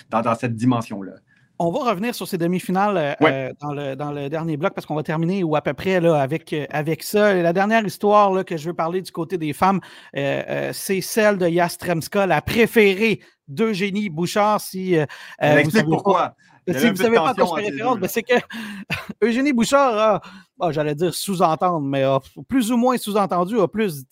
S3: dans cette dimension-là.
S1: On va revenir sur ces demi-finales euh, euh, dans, le, dernier bloc parce qu'on va terminer ou à peu près là, avec, euh, avec ça. la dernière histoire là, que je veux parler du côté des femmes, c'est celle de Yastremska, la préférée d'Eugénie Bouchard. Si,
S3: vous pourquoi.
S1: si vous ne savez pas quoi je référence, ben, c'est que [laughs] Eugénie Bouchard a, ah, j'allais dire sous-entendre, mais plus ou moins sous-entendu, a plus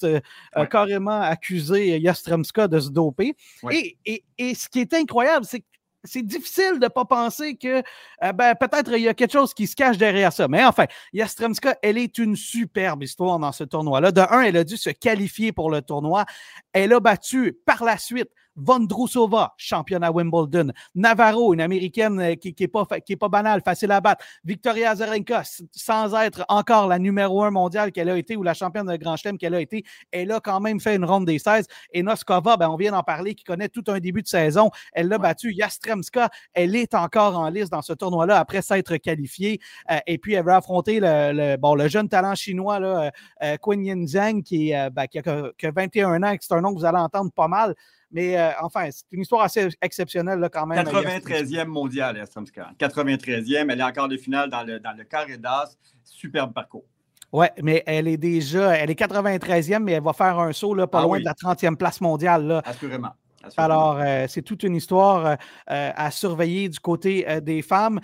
S1: carrément accusé Yastremska de se doper. Et, et, et, ce qui est incroyable, c'est que c'est difficile de ne pas penser que euh, ben, peut-être il y a quelque chose qui se cache derrière ça. Mais enfin, Yastremska, elle est une superbe histoire dans ce tournoi-là. De un, elle a dû se qualifier pour le tournoi. Elle a battu par la suite Vondrousova, championne à Wimbledon. Navarro, une américaine euh, qui n'est pas, qui est pas banale, facile à battre. Victoria Azarenka, sans être encore la numéro un mondiale qu'elle a été ou la championne de Grand Chelem qu'elle a été, elle a quand même fait une ronde des 16. Et Noskova, ben, on vient d'en parler, qui connaît tout un début de saison. Elle l'a battu. Yastremska, elle est encore en liste dans ce tournoi-là après s'être qualifiée. Euh, et puis, elle va affronter le, bon, le jeune talent chinois, là, euh, Qin Yin Zhang, qui, ben, qui, a, qui, a, 21 ans, c'est un nom que vous allez entendre pas mal. Mais euh, enfin, c'est une histoire assez exceptionnelle là, quand même.
S3: 93e mondial, Yastremska. 93e, elle est encore de finale dans le, dans le carré d'as. Superbe parcours.
S1: Oui, mais elle est déjà, elle est 93e, mais elle va faire un saut là, pas ah loin de la 30e place mondiale. Là.
S3: Assurément.
S1: Alors, euh, c'est toute une histoire euh, euh, à surveiller du côté des femmes.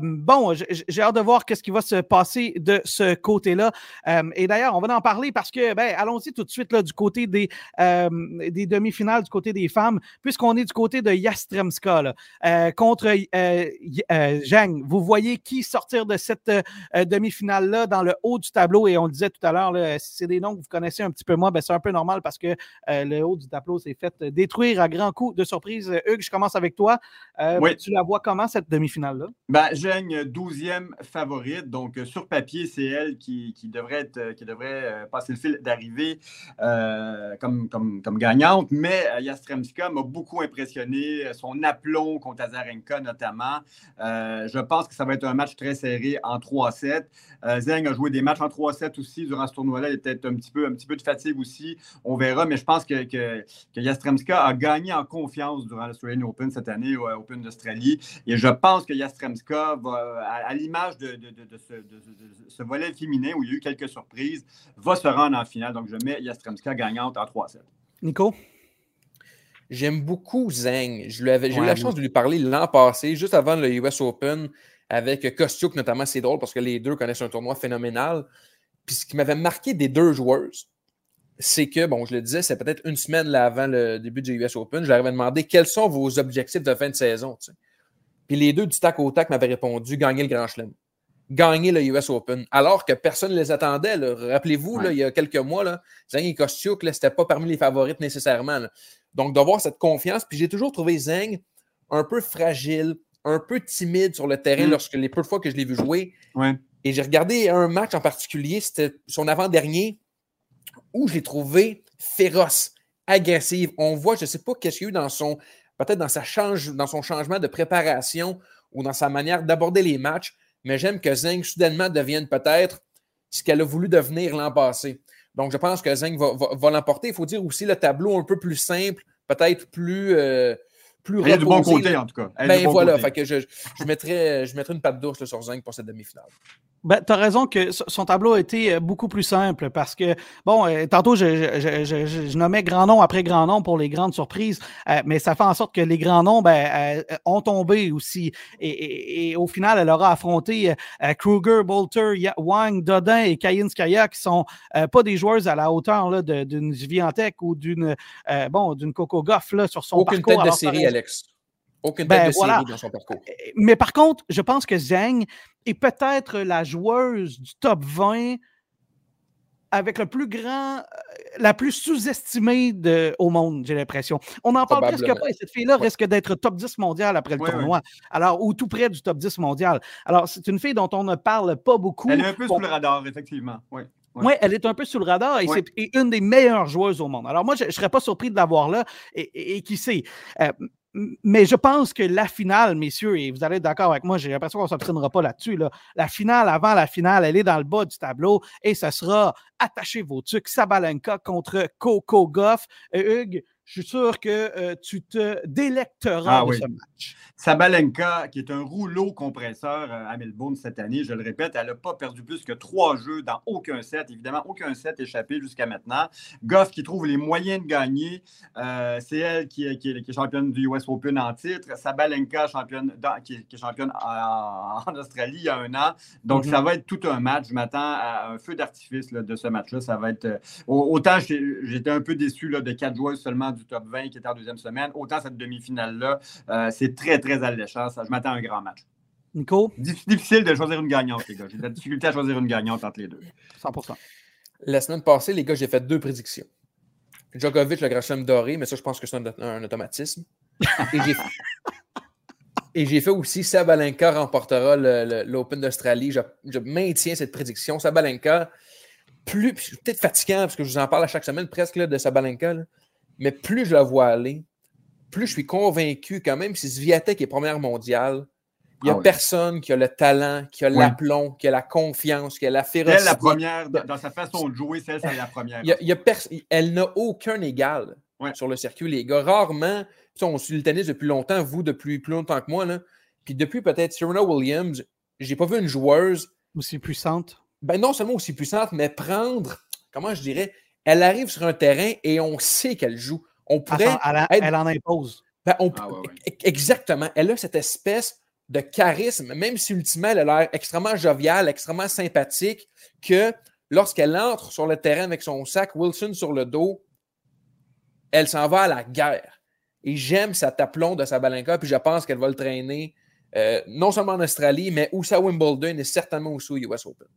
S1: bon, j'ai hâte de voir ce qui va se passer de ce côté-là. et d'ailleurs, on va en parler parce que, ben, allons-y tout de suite là, du côté des, des demi-finales, du côté des femmes, puisqu'on est du côté de Yastremska là, contre Zhang. Vous voyez qui sortir de cette demi-finale-là dans le haut du tableau? Et on le disait tout à l'heure, si c'est des noms que vous connaissez un petit peu moins, ben, c'est un peu normal parce que le haut du tableau s'est fait détruire ouvrir à grands coups de surprise. Hugues, je commence avec toi. Tu la vois comment, cette demi-finale-là?
S3: Ben, Gênes, 12e favorite. Donc, sur papier, c'est elle qui, devrait, être, qui devrait passer le fil d'arrivée comme, comme, comme, gagnante. Mais Yastremska m'a beaucoup impressionné. Son aplomb contre Azarenka, notamment. je pense que ça va être un match très serré en 3-7. Zeng a joué des matchs en 3-7 aussi durant ce tournoi-là. Il était un petit, peu, un petit peu de fatigue aussi. On verra, mais je pense que, que, Yastremska a gagné en confiance durant l'Australian Open cette année, au Open d'Australie. Et je pense que Yastremska va, à, l'image de, ce, volet féminin où il y a eu quelques surprises, va se rendre en finale. Donc, je mets Yastremska gagnante en 3-7.
S1: Nico?
S2: J'aime beaucoup Zeng. J'ai eu la chance de lui parler l'an passé, juste avant le US Open, avec Kostiuk notamment. C'est drôle parce que les deux connaissent un tournoi phénoménal. Puis ce qui m'avait marqué des deux joueuses, c'est que, bon, je le disais, c'est peut-être une semaine avant le début du US Open, je leur avais demandé quels sont vos objectifs de fin de saison. Puis les deux du tac au tac m'avaient répondu gagner le Grand Chelem, gagner le US Open, alors que personne ne les attendait. Rappelez-vous, il y a quelques mois, là, Zeng et Kostiuk, ce n'était pas parmi les favorites nécessairement. Donc, d'avoir cette confiance, puis j'ai toujours trouvé Zeng un peu fragile, un peu timide sur le terrain mm. lorsque les peu de fois que je l'ai vu jouer. Et j'ai regardé un match en particulier, c'était son avant-dernier, où je l'ai trouvé féroce, agressive. On voit, je ne sais pas qu'est-ce qu'il y a eu dans son, peut-être dans, change, dans son changement de préparation ou dans sa manière d'aborder les matchs, mais j'aime que Zeng soudainement devienne peut-être ce qu'elle a voulu devenir l'an passé. Donc, je pense que Zeng va, l'emporter. Il faut dire aussi le tableau un peu plus simple, peut-être plus, euh, plus
S3: Elle est du bon côté, en tout cas.
S2: ben voilà, fait que je, je, mettrais, je mettrais une patte d'ours sur Zeng pour cette demi-finale.
S1: Ben, tu as raison que son tableau a été euh, beaucoup plus simple parce que, bon, euh, tantôt, je, je, je, nommais grand nom après grand nom pour les grandes surprises, euh, mais ça fait en sorte que les grands noms ben, ont tombé aussi. Et, et, au final, elle aura affronté Kruger, Bolter, Wang, Dodin et Kayin-Skaya qui sont pas des joueurs à la hauteur d'une Viantec ou d'une bon, d'une Coco Goff là, sur son
S2: Aucune
S1: parcours.
S2: Aucune tête de série, Alex. Aucune tête ben, de série dans son parcours.
S1: Mais par contre, je pense que Zhang est peut-être la joueuse du top 20 avec le plus grand, euh, la plus sous-estimée au monde, j'ai l'impression. On n'en parle presque pas et cette fille-là risque d'être top 10 mondial après le tournoi. Alors, ou tout près du top 10 mondial. Alors, c'est une fille dont on ne parle pas beaucoup.
S3: Elle est un peu sous le radar, effectivement. Oui.
S1: Oui, elle est un peu sous le radar et c'est une des meilleures joueuses au monde. Alors moi, je ne serais pas surpris de l'avoir là et, qui sait? Euh, mais je pense que la finale, messieurs, et vous allez d'accord avec moi, j'ai l'impression qu'on ne s'obstinera pas là-dessus. La finale, avant la finale, elle est dans le bas du tableau et ce sera attachez vos trucs, Sabalenka contre Coco Goff. Euh, Hugues, je suis sûr que euh, tu te délecteras ah de ce match.
S3: Sabalenka, qui est un rouleau compresseur euh, à Melbourne cette année, je le répète, elle n'a pas perdu plus que trois jeux dans aucun set. Évidemment, aucun set échappé jusqu'à maintenant. Goff qui trouve les moyens de gagner. Euh, c'est elle qui est, qui, est, championne du US Open en titre. Sabalenka, championne qui, est, championne en, Australie il y a un an. Donc, ça mm-hmm. va être tout un match. Je m'attends à un feu d'artifice de ce match-là. Ça va être. autant j'étais un peu déçu là, de quatre joueurs seulement du top 20 qui était en deuxième semaine. Autant cette demi-finale-là, euh, c'est très, très alléchant. je m'attends à un grand match.
S1: Nico?
S3: Difficile de choisir une gagnante, les gars. J'ai de la difficulté à choisir une gagnante entre les deux. 100%
S2: La semaine passée, les gars, j'ai fait deux prédictions. Djokovic, le grand doré, mais ça, je pense que c'est un, automatisme. [laughs] Et j'ai fait aussi Sabalenka remportera l'Open d'Australie. Je, je, maintiens cette prédiction. Sabalenka, plus, peut-être fatigant parce que je vous en parle à chaque semaine presque de Sabalenka, mais plus je la vois aller, plus je suis convaincu quand même si Sviatek est première mondiale, il n'y a ah personne qui a le talent, qui a l'aplomb, qui a la confiance, qui a la férocité.
S3: Elle, la première, dans sa façon de jouer, c'est la première.
S2: elle n'a aucun égal sur le circuit, les gars. Rarement, on suit le tennis depuis longtemps, vous depuis plus longtemps que moi. Là. Puis depuis peut-être Serena Williams, j'ai pas vu une joueuse.
S1: Aussi puissante.
S2: Ben non seulement aussi puissante, mais prendre, comment je dirais, elle arrive sur un terrain et on sait qu'elle joue. On pourrait
S1: elle, en impose.
S2: Ben, ah, exactement. Elle a cette espèce de charisme, même si ultimement elle a l'air extrêmement joviale, extrêmement sympathique, que lorsqu'elle entre sur le terrain avec son sac Wilson sur le dos, elle s'en va à la guerre. Et j'aime sa taplon de sa balinka, puis je pense qu'elle va le traîner euh, non seulement en Australie, mais aussi à Wimbledon et certainement aussi au US Open.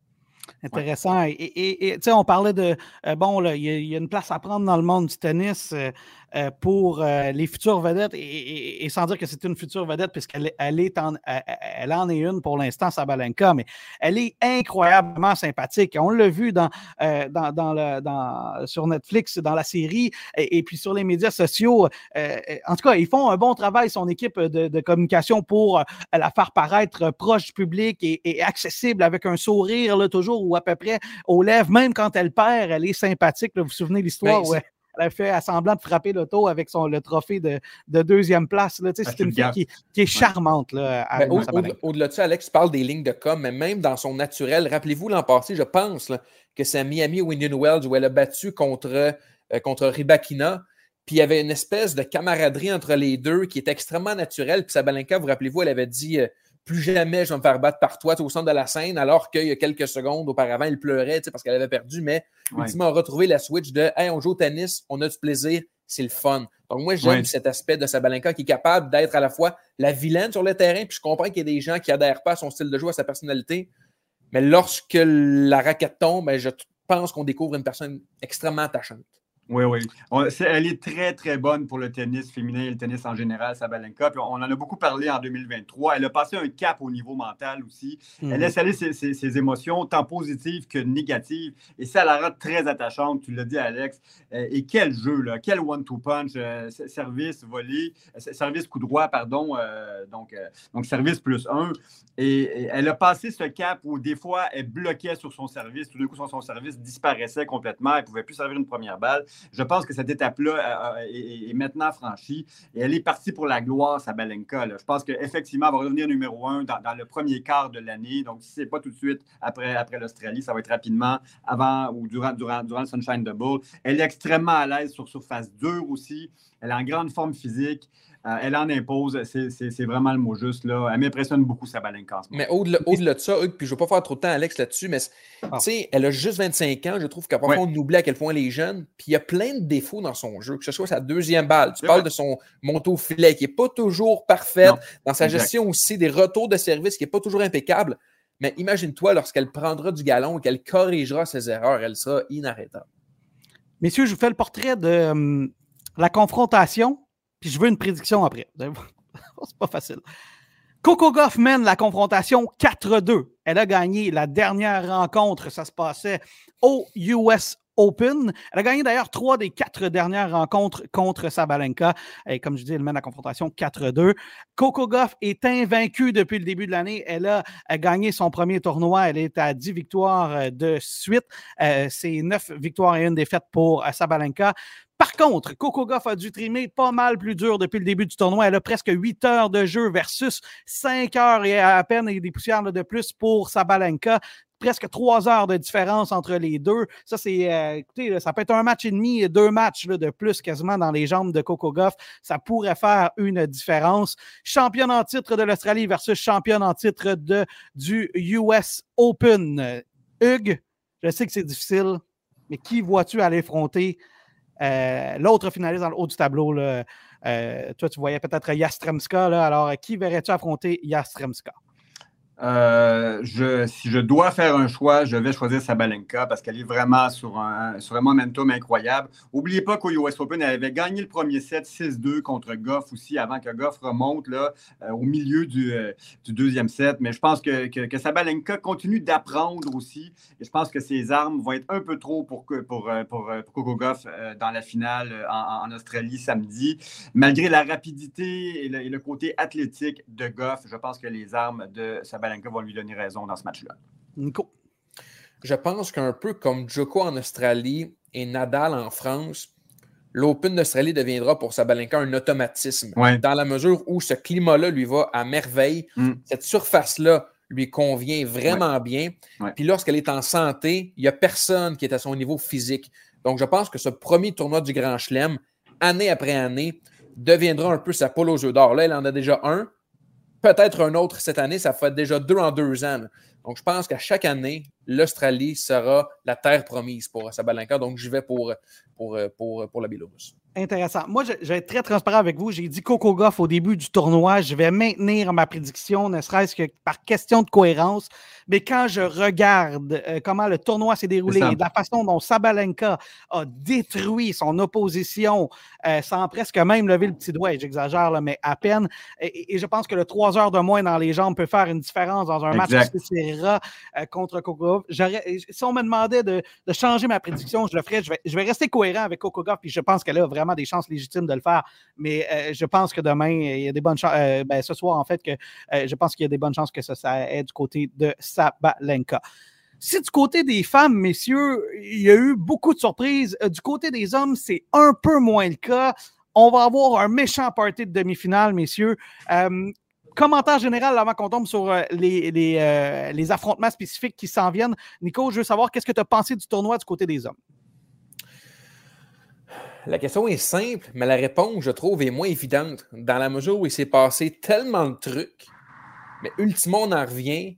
S1: Intéressant. Et, et, on parlait de, euh, bon, il y, a une place à prendre dans le monde du tennis. Euh, euh, pour euh, les futures vedettes, et, sans dire que c'est une future vedette, puisqu'elle elle est en, elle en est une pour l'instant, Sabalenka, mais elle est incroyablement sympathique. On l'a vu dans, dans, dans, le, dans, sur Netflix, dans la série, et, puis sur les médias sociaux. en tout cas, ils font un bon travail, son équipe de, communication, pour la faire paraître proche du public et, accessible avec un sourire, là, toujours ou à peu près aux lèvres, même quand elle perd, elle est sympathique. Vous vous souvenez l'histoire? Ben, où elle a fait semblant de frapper l'auto avec son, le trophée de, deuxième place. Ah, c'est une fille qui, est charmante. Là,
S2: ben, Au-delà de ça, Alex parle des lignes de com, mais même dans son naturel, rappelez-vous l'an passé, je pense que c'est à Miami ou Indian Wells où elle a battu contre, euh, contre Ribakina. Puis il y avait une espèce de camaraderie entre les deux qui est extrêmement naturelle. Puis Sabalenka, vous rappelez-vous, elle avait dit euh, plus jamais je vais me faire battre par toi au centre de la scène, alors qu'il y a quelques secondes auparavant, elle pleurait parce qu'elle avait perdu, mais ouais. ultimement, retrouvé la switch de Hey, on joue au tennis, on a du plaisir, c'est le fun. Donc, moi, j'aime cet aspect de Sabalenka qui est capable d'être à la fois la vilaine sur le terrain, puis je comprends qu'il y a des gens qui adhèrent pas à son style de jeu, à sa personnalité, mais lorsque la raquette tombe, ben, je pense qu'on découvre une personne extrêmement attachante.
S3: Oui, oui. elle est très, très bonne pour le tennis féminin et le tennis en général, Sabalenka. Puis on en a beaucoup parlé en 2023. Elle a passé un cap au niveau mental aussi. Elle mhm. laisse aller ses, émotions, tant positives que négatives. Et ça la rend très attachante. Tu l'as dit, Alex. Euh, et quel jeu, là. Quel one-two punch. Euh, service volé, euh, service coup droit, pardon. donc, donc, service plus un. Et, elle a passé ce cap où des fois, elle bloquait sur son service. Tout d'un coup, son, son service disparaissait complètement. Elle ne pouvait plus servir une première balle. Je pense que cette étape-là euh, euh, est, maintenant franchie et elle est partie pour la gloire, Sabalenka. Là. Je pense qu'effectivement, elle va revenir numéro un dans, le premier quart de l'année. Donc, si ce n'est pas tout de suite après, l'Australie, ça va être rapidement avant ou durant, durant, durant le Sunshine Double. Elle est extrêmement à l'aise sur surface dure aussi. Elle est en grande forme physique. Euh, elle en impose, c'est vraiment le mot juste. Là. Elle m'impressionne beaucoup, sa balinka.
S2: Mais au-delà de ça, puis je ne veux pas faire trop de temps, Alex, là-dessus, mais ah. elle a juste 25 ans. Je trouve qu'à parfois, on oublie à quel point elle est jeune. Puis il y a plein de défauts dans son jeu, que ce soit sa deuxième balle. Tu parles de son monteau filet qui n'est pas toujours parfaite, dans sa gestion aussi des retours de service qui n'est pas toujours impeccable. Mais imagine-toi, lorsqu'elle prendra du galon et qu'elle corrigera ses erreurs, elle sera inarrêtable.
S1: Messieurs, je vous fais le portrait de hum, la confrontation puis je veux une prédiction après. [laughs] C'est pas facile. Coco Goff mène la confrontation 4-2. Elle a gagné la dernière rencontre. Ça se passait au US Open. Elle a gagné d'ailleurs trois des quatre dernières rencontres contre Sabalenka. Et comme je dis, elle mène la confrontation 4-2. Coco Goff est invaincue depuis le début de l'année. Elle a, gagné son premier tournoi. Elle est à 10 victoires euh, de suite. Euh, c'est 9 victoires et une défaite pour euh, Sabalenka. Par contre, Coco Goff a dû trimer pas mal plus dur depuis le début du tournoi. Elle a presque 8 heures de jeu versus 5 heures et à peine des poussières de plus pour Sabalenka presque trois heures de différence entre les deux. Ça, c'est, euh, écoutez, ça peut être un match et demi et deux matchs de plus quasiment dans les jambes de Coco Goff. Ça pourrait faire une différence. Championne en titre de l'Australie versus championne en titre du US Open. Hugues, je sais que c'est difficile, mais qui vois-tu aller affronter euh, l'autre finaliste dans le haut du tableau, là, euh, toi, tu voyais peut-être Yastremska. alors, qui verrais-tu affronter Yastremska?
S3: Euh, si je dois faire un choix, je vais choisir Sabalenka parce qu'elle est vraiment sur un, sur un momentum incroyable. N'oubliez pas qu'au US Open, avait gagné le premier set 6-2 contre Goff aussi avant que Goff remonte là, euh, au milieu du, euh, du, deuxième set. Mais je pense que, que, Sabalenka continue d'apprendre aussi. Et je pense que ses armes vont être un peu trop pour, pour, pour, Coco Goff dans la finale en, Australie samedi. Malgré la rapidité et le côté athlétique de Goff, je pense que les armes de Sabalenka Sabalenka va lui donner raison dans ce match-là.
S1: Nico.
S2: Je pense qu'un peu comme Djoko en Australie et Nadal en France, l'Open d'Australie deviendra pour Sabalenka un automatisme. Dans la mesure où ce climat-là lui va à merveille, mm. cette surface-là lui convient vraiment bien. Puis lorsqu'elle est en santé, il n'y a personne qui est à son niveau physique. Donc je pense que ce premier tournoi du Grand Chelem, année après année, deviendra un peu sa poule aux jeux d'or. Là, elle en a déjà un peut-être un autre cette année. Ça fait déjà deux en deux ans. Donc, je pense qu'à chaque année, l'Australie sera la terre promise pour Sabalenka. Donc, j'y vais pour, pour, pour, pour la Biélorusse.
S1: Intéressant. Moi, je, vais être très transparent avec vous. J'ai dit Coco Goff au début du tournoi. Je vais maintenir ma prédiction, ne serait-ce que par question de cohérence. Mais quand je regarde euh, comment le tournoi s'est déroulé et de la façon dont Sabalenka a détruit son opposition euh, sans presque même lever le petit doigt, j'exagère, mais à peine. Et, je pense que le 3 heures de moins dans les jambes peut faire une différence dans un match euh, contre Coco Goff. Si on me demandait de, changer ma prédiction, je le ferais. Je vais, rester cohérent avec Coco Goff, puis je pense qu'elle a vraiment des chances légitimes de le faire. Mais euh, je pense que demain, il y a des bonnes chances, euh, ben, ce soir, en fait, que euh, je pense qu'il y a des bonnes chances que ça, ça du côté de Sabalenka. Si du côté des femmes, messieurs, il y a eu beaucoup de surprises, du côté des hommes, c'est un peu moins le cas. On va avoir un méchant party de demi-finale, messieurs. Commentaire général avant qu'on tombe sur les, les, les affrontements spécifiques qui s'en viennent. Nico, je veux savoir qu'est-ce que tu as pensé du tournoi du côté des hommes?
S2: La question est simple, mais la réponse, je trouve, est moins évidente dans la mesure où il s'est passé tellement de trucs. Mais ultimement, on en revient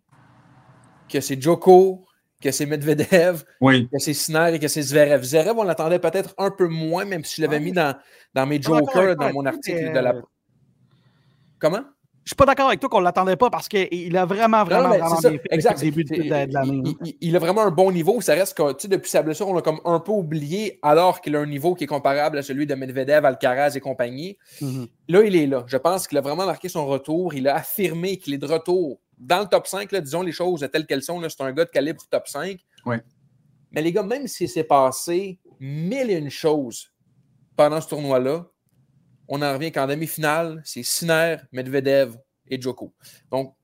S2: que c'est Joko, que c'est Medvedev, que c'est Sinner et que c'est Zverev. Zverev, on l'attendait peut-être un peu moins, même si je l'avais mis dans, dans mes jokers, dans mon article de la. Comment?
S1: Je suis pas d'accord avec toi qu'on ne l'attendait pas parce qu'il a vraiment, vraiment, vraiment bien fait début de, l'année.
S2: Il, a vraiment un bon niveau. Ça reste que depuis sa blessure, on l'a comme un peu oublié alors qu'il a un niveau qui est comparable à celui de Medvedev, Alcaraz et compagnie. Mm-hmm. Là, il est là. Je pense qu'il a vraiment marqué son retour. Il a affirmé qu'il est de retour dans le top 5. disons les choses telles qu'elles sont. C'est un gars de calibre top 5. Mais les gars, même s'il s'est passé mille et une choses pendant ce tournoi-là, on en revient qu'en demi-finale, c'est Sinner, Medvedev et Djoko. Donc,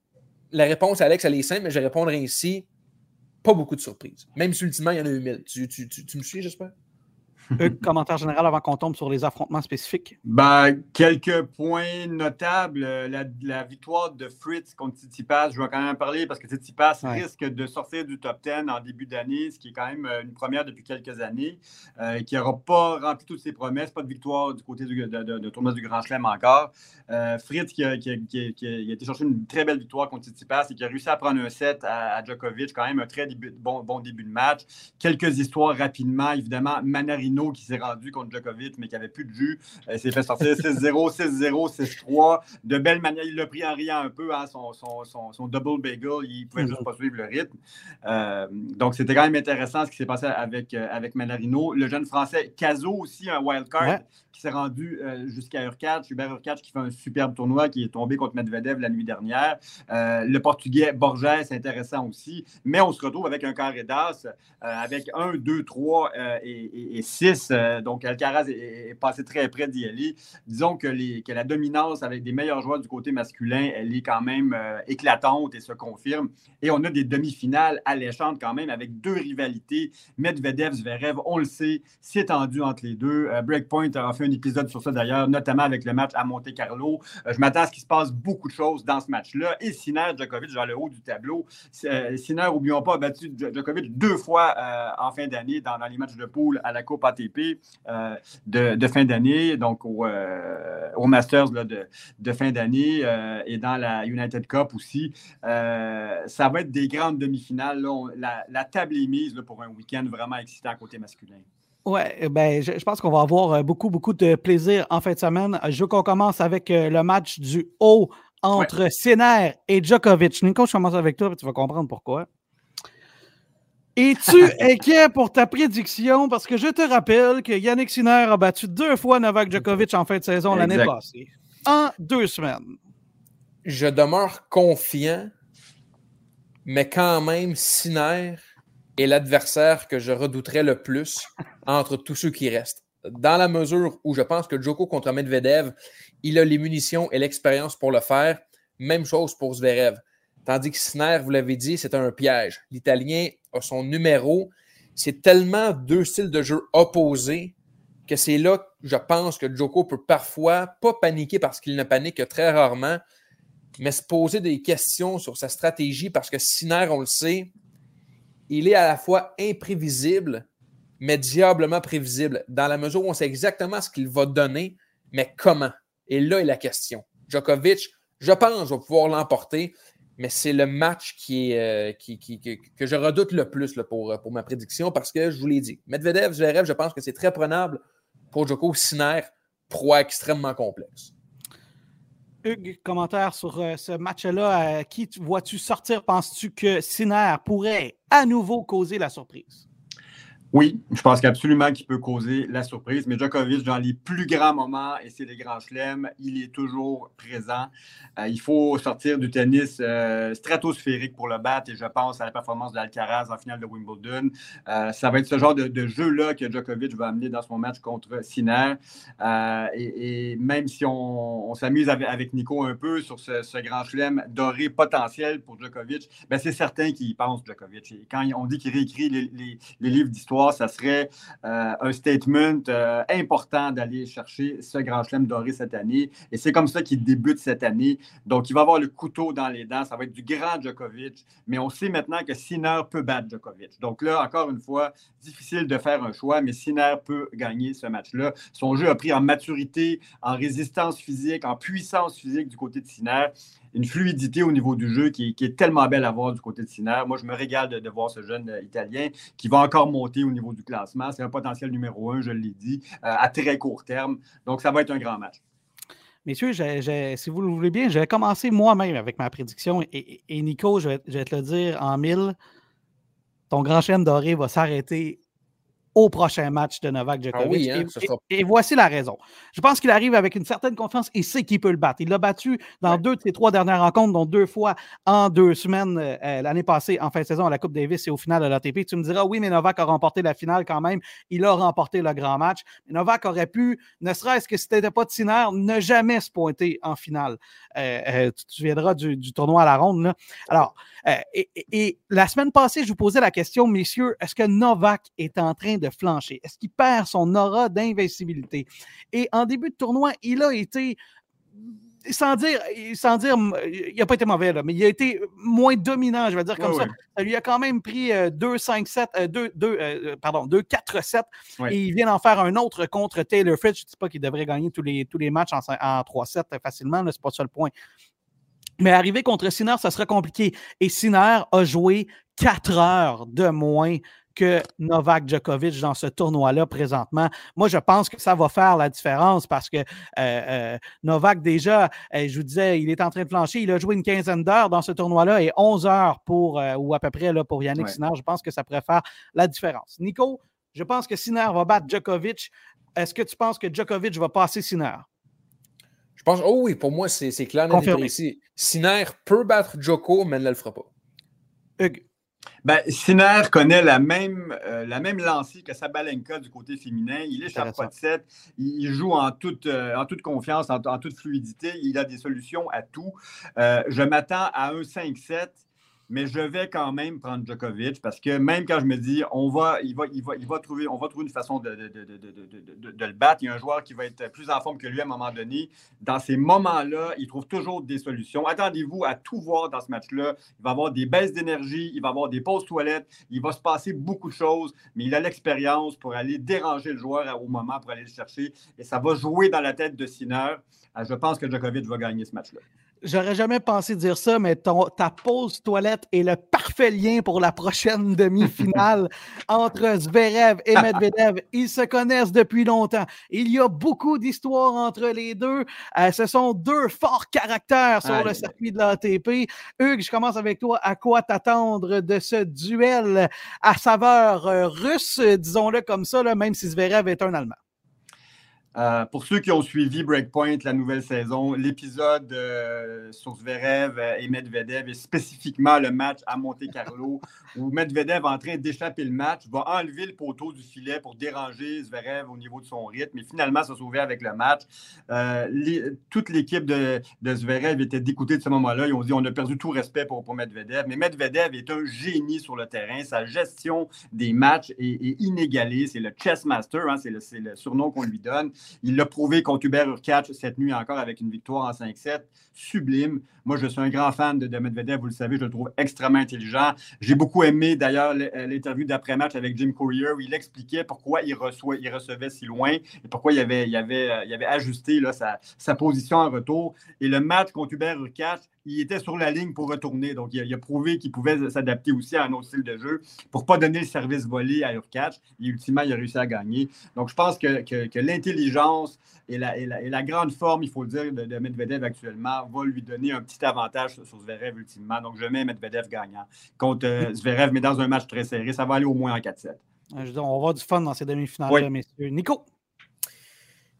S2: la réponse, Alex, elle est simple, mais je répondrai ici. Pas beaucoup de surprises. Même si ultimement, il y en a eu mille. Tu, tu me suis, j'espère?
S1: Un commentaire général avant qu'on tombe sur les affrontements spécifiques?
S3: Ben, quelques points notables. La, victoire de Fritz contre Tsitsipas, je vais quand même en parler parce que Tsitsipas risque de sortir du top 10 en début d'année, ce qui est quand même euh, une première depuis quelques années, euh, qui n'aura pas rempli toutes ses promesses. Pas de victoire du côté du, de, tournoi du Grand Chelem encore. Euh, Fritz qui a, été chercher une très belle victoire contre Tsitsipas et qui a réussi à prendre un set à, Djokovic, quand même un très bon, bon début de match. Quelques histoires rapidement, évidemment. Qui s'est rendu contre Djokovic, mais qui n'avait plus de jus. Euh, il s'est fait sortir 6-0, 6-0, 6-3. De belle manière, il l'a pris en riant un peu, hein, son, son, son, double bagel. Il pouvait juste mhm. pas suivre le rythme. Euh, donc, c'était quand même intéressant ce qui s'est passé avec, euh, avec Manarino. Le jeune français Caso aussi, un wild card, qui s'est rendu jusqu'à Urquhart. Hubert Urquhart qui fait un superbe tournoi, qui est tombé contre Medvedev la nuit dernière. le portugais Borges, intéressant aussi. Mais on se retrouve avec un carré d'as, avec 1, 2, 3 et 6 euh, donc, Alcaraz est, passé très près d'y aller. Disons que, la dominance avec des meilleurs joueurs du côté masculin, elle est quand même euh, éclatante et se confirme. Et on a des demi-finales alléchantes quand même avec deux rivalités. Medvedev, Zverev, on le sait, c'est tendu entre les deux. Euh, Breakpoint a fait un épisode sur ça d'ailleurs, notamment avec le match à Monte Carlo. je m'attends à ce qu'il se passe beaucoup de choses dans ce match-là. Et Sinner, Djokovic dans le haut du tableau. Sinner, oublions pas, a battu Djokovic deux fois en fin d'année dans, dans, les matchs de poule à la Coupe ATP euh, de, fin d'année, donc au, euh, Masters de, fin d'année euh, et dans la United Cup aussi. ça va être des grandes demi-finales. La, table est mise pour un week-end vraiment excitant côté masculin.
S1: Oui, ben, je, pense qu'on va avoir beaucoup, beaucoup de plaisir en fin de semaine. Je veux qu'on commence avec le match du haut entre ouais. et Djokovic. Nico, je commence avec toi, tu vas comprendre pourquoi. Es-tu [laughs] inquiet pour ta prédiction? Parce que je te rappelle que Yannick Sinner a battu deux fois Novak Djokovic en fin de saison l'année passée. En deux semaines.
S2: Je demeure confiant, mais quand même, Sinner est l'adversaire que je redouterais le plus entre tous ceux qui restent. Dans la mesure où je pense que Djoko contre Medvedev, il a les munitions et l'expérience pour le faire. Même chose pour Zverev. Tandis que Sinner, vous l'avez dit, c'est un piège. L'Italien a son numéro. C'est tellement deux styles de jeu opposés que c'est là je pense que Joko peut parfois pas paniquer parce qu'il ne panique que très rarement, mais se poser des questions sur sa stratégie parce que Sinner, on le sait, il est à la fois imprévisible, mais diablement prévisible, dans la mesure où on sait exactement ce qu'il va donner, mais comment. Et là est la question. Djokovic, je pense, va pouvoir l'emporter, mais c'est le match qui qui, que je redoute le plus pour, pour ma prédiction parce que je vous l'ai dit. Medvedev, Zverev, je pense que c'est très prenable pour Joko Sinner, proie extrêmement complexe.
S1: Hugues, commentaire sur euh, ce match-là. qui vois-tu sortir? Penses-tu que Sinner pourrait à nouveau causer la surprise?
S3: Oui, je pense qu'absolument qu'il peut causer la surprise. Mais Djokovic, dans les plus grands moments, et c'est les grands chelems, il est toujours présent. Euh, il faut sortir du tennis euh, stratosphérique pour le battre. Et je pense à la performance d'Alcaraz en finale de Wimbledon. Euh, ça va être ce genre de, jeu-là que Djokovic va amener dans son match contre Sinner. Et, même si on, s'amuse avec, Nico un peu sur ce, grand chelem doré potentiel pour Djokovic, ben c'est certain qu'il y pense, Djokovic. Et quand on dit qu'il réécrit les livres d'histoire, ça serait euh, un statement euh, important d'aller chercher ce grand chelem doré cette année. Et c'est comme ça qu'il débute cette année. Donc, il va avoir le couteau dans les dents. Ça va être du grand Djokovic. Mais on sait maintenant que Sinner peut battre Djokovic. Donc là, encore une fois, difficile de faire un choix, mais Sinner peut gagner ce match-là. Son jeu a pris en maturité, en résistance physique, en puissance physique du côté de Sinner une fluidité au niveau du jeu qui, est tellement belle à voir du côté de Sinner. Moi, je me régale de, voir ce jeune euh, Italien qui va encore monter au niveau du classement. C'est un potentiel numéro un, je l'ai dit, euh, à très court terme. Donc, ça va être un grand match.
S1: Messieurs, si vous le voulez bien, je vais commencer moi-même avec ma prédiction. Et, Nico, je vais, te le dire en mille, ton grand chaîne doré va s'arrêter au prochain match de Novak ah Djokovic. Hein, et, voici la raison. Je pense qu'il arrive avec une certaine confiance et sait qu'il peut le battre. Il l'a battu dans deux de ses trois dernières rencontres, dont deux fois en deux semaines euh, euh, l'année passée en fin de saison à la Coupe Davis et au final de l'ATP. Tu me diras, oui, mais Novak a remporté la finale quand même. Il a remporté le grand match. Novak aurait pu, ne serait-ce que si c'était pas de Sinner, ne jamais se pointer en finale. Euh, tu te souviendras du, tournoi à la ronde. Alors, et, et la semaine passée, je vous posais la question, messieurs, est-ce que Novak est en train de de flancher? Est-ce qu'il perd son aura d'invincibilité? Et en début de tournoi, il a été sans dire, sans dire, il n'a pas été mauvais, là, mais il a été moins dominant, je vais dire comme ça. Ça lui a quand même pris 2-5-7, 2, 2, pardon, 2-4-7, et il vient d'en faire un autre contre Taylor Fritz. Je ne dis pas qu'il devrait gagner tous les, tous les matchs en, en 3-7 facilement, ce n'est pas ça le point. Mais arriver contre Sinner, ça sera compliqué. Et Sinner a joué 4 heures de moins que Novak Djokovic dans ce tournoi-là présentement. Moi, je pense que ça va faire la différence parce que euh, euh, Novak, déjà, euh, je vous disais, il est en train de flancher. Il a joué une quinzaine d'heures dans ce tournoi-là et 11 heures pour, ou à peu près là, pour Yannick Sinner. Je pense que ça pourrait faire la différence. Nico, je pense que Sinner va battre Djokovic. Est-ce que tu penses que Djokovic va passer Sinner?
S2: Je pense, oh oui, pour moi, c'est clair. Ici. Sinner peut battre Djoko, mais ne le fera pas.
S1: Hugues.
S3: Ben, Sinner connaît la même, euh, la même lancée que Sabalenka du côté féminin. Il est pas de 7. Il, joue en toute, euh, en toute confiance, en, toute fluidité. Il a des solutions à tout. Euh, je m'attends à un 5-7 mais je vais quand même prendre Djokovic parce que même quand je me dis on va, il va, il va, il va trouver, on va trouver une façon de, de, de, de, le battre. Il y a un joueur qui va être plus en forme que lui à un moment donné. Dans ces moments-là, il trouve toujours des solutions. Attendez-vous à tout voir dans ce match-là. Il va avoir des baisses d'énergie, il va avoir des pauses toilettes, il va se passer beaucoup de choses, mais il a l'expérience pour aller déranger le joueur au moment pour aller le chercher. Et ça va jouer dans la tête de Sinner. Euh, je pense que Djokovic va gagner ce match-là.
S1: J'aurais jamais pensé dire ça, mais ta pause toilette est le parfait lien pour la prochaine demi-finale [laughs] entre Zverev et Medvedev. Ils se connaissent depuis longtemps. Il y a beaucoup d'histoires entre les deux. Euh, ce sont deux forts caractères sur le circuit de l'ATP. Hugues, je commence avec toi. À quoi t'attendre de ce duel à saveur euh, russe, disons-le comme ça, même si Zverev est un Allemand?
S3: Euh, pour ceux qui ont suivi Breakpoint, la nouvelle saison, l'épisode euh, sur Zverev et Medvedev et spécifiquement le match à Monte-Carlo [laughs] où Medvedev est en train d'échapper le match, va enlever le poteau du filet pour déranger Zverev au niveau de son rythme et finalement se sauver avec le match. Euh, toute l'équipe de, Zverev était dégoûtée de ce moment-là. Ils ont dit on a perdu tout respect pour, pour Medvedev. Mais Medvedev est un génie sur le terrain. Sa gestion des matchs est, inégalée. C'est le chess master, hein, c'est le, le surnom qu'on lui donne. Il l'a prouvé contre Hubert Urkach cette nuit encore avec une victoire en 5-7. Sublime. Moi, je suis un grand fan de, Medvedev, vous le savez, je le trouve extrêmement intelligent. J'ai beaucoup aimé d'ailleurs euh, l'interview d'après-match avec Jim Courier où il expliquait pourquoi il, recevait si loin et pourquoi il avait, avait ajusté sa, position en retour. Et le match contre Hubert Urkach, il était sur la ligne pour retourner. Donc, il a, prouvé qu'il pouvait s'adapter aussi à un autre style de jeu pour ne pas donner le service volé à Urkach. Et ultimement, il a réussi à gagner. Donc, je pense que, l'intelligence et la, grande forme, il faut le dire, de, Medvedev actuellement va lui donner un petit avantage sur, Zverev ultimement. Donc, je mets Medvedev gagnant contre euh, Zverev, mais dans un match très serré. Ça va aller au moins en 4-7.
S1: on va avoir du fun dans ces demi-finales, messieurs. Nico?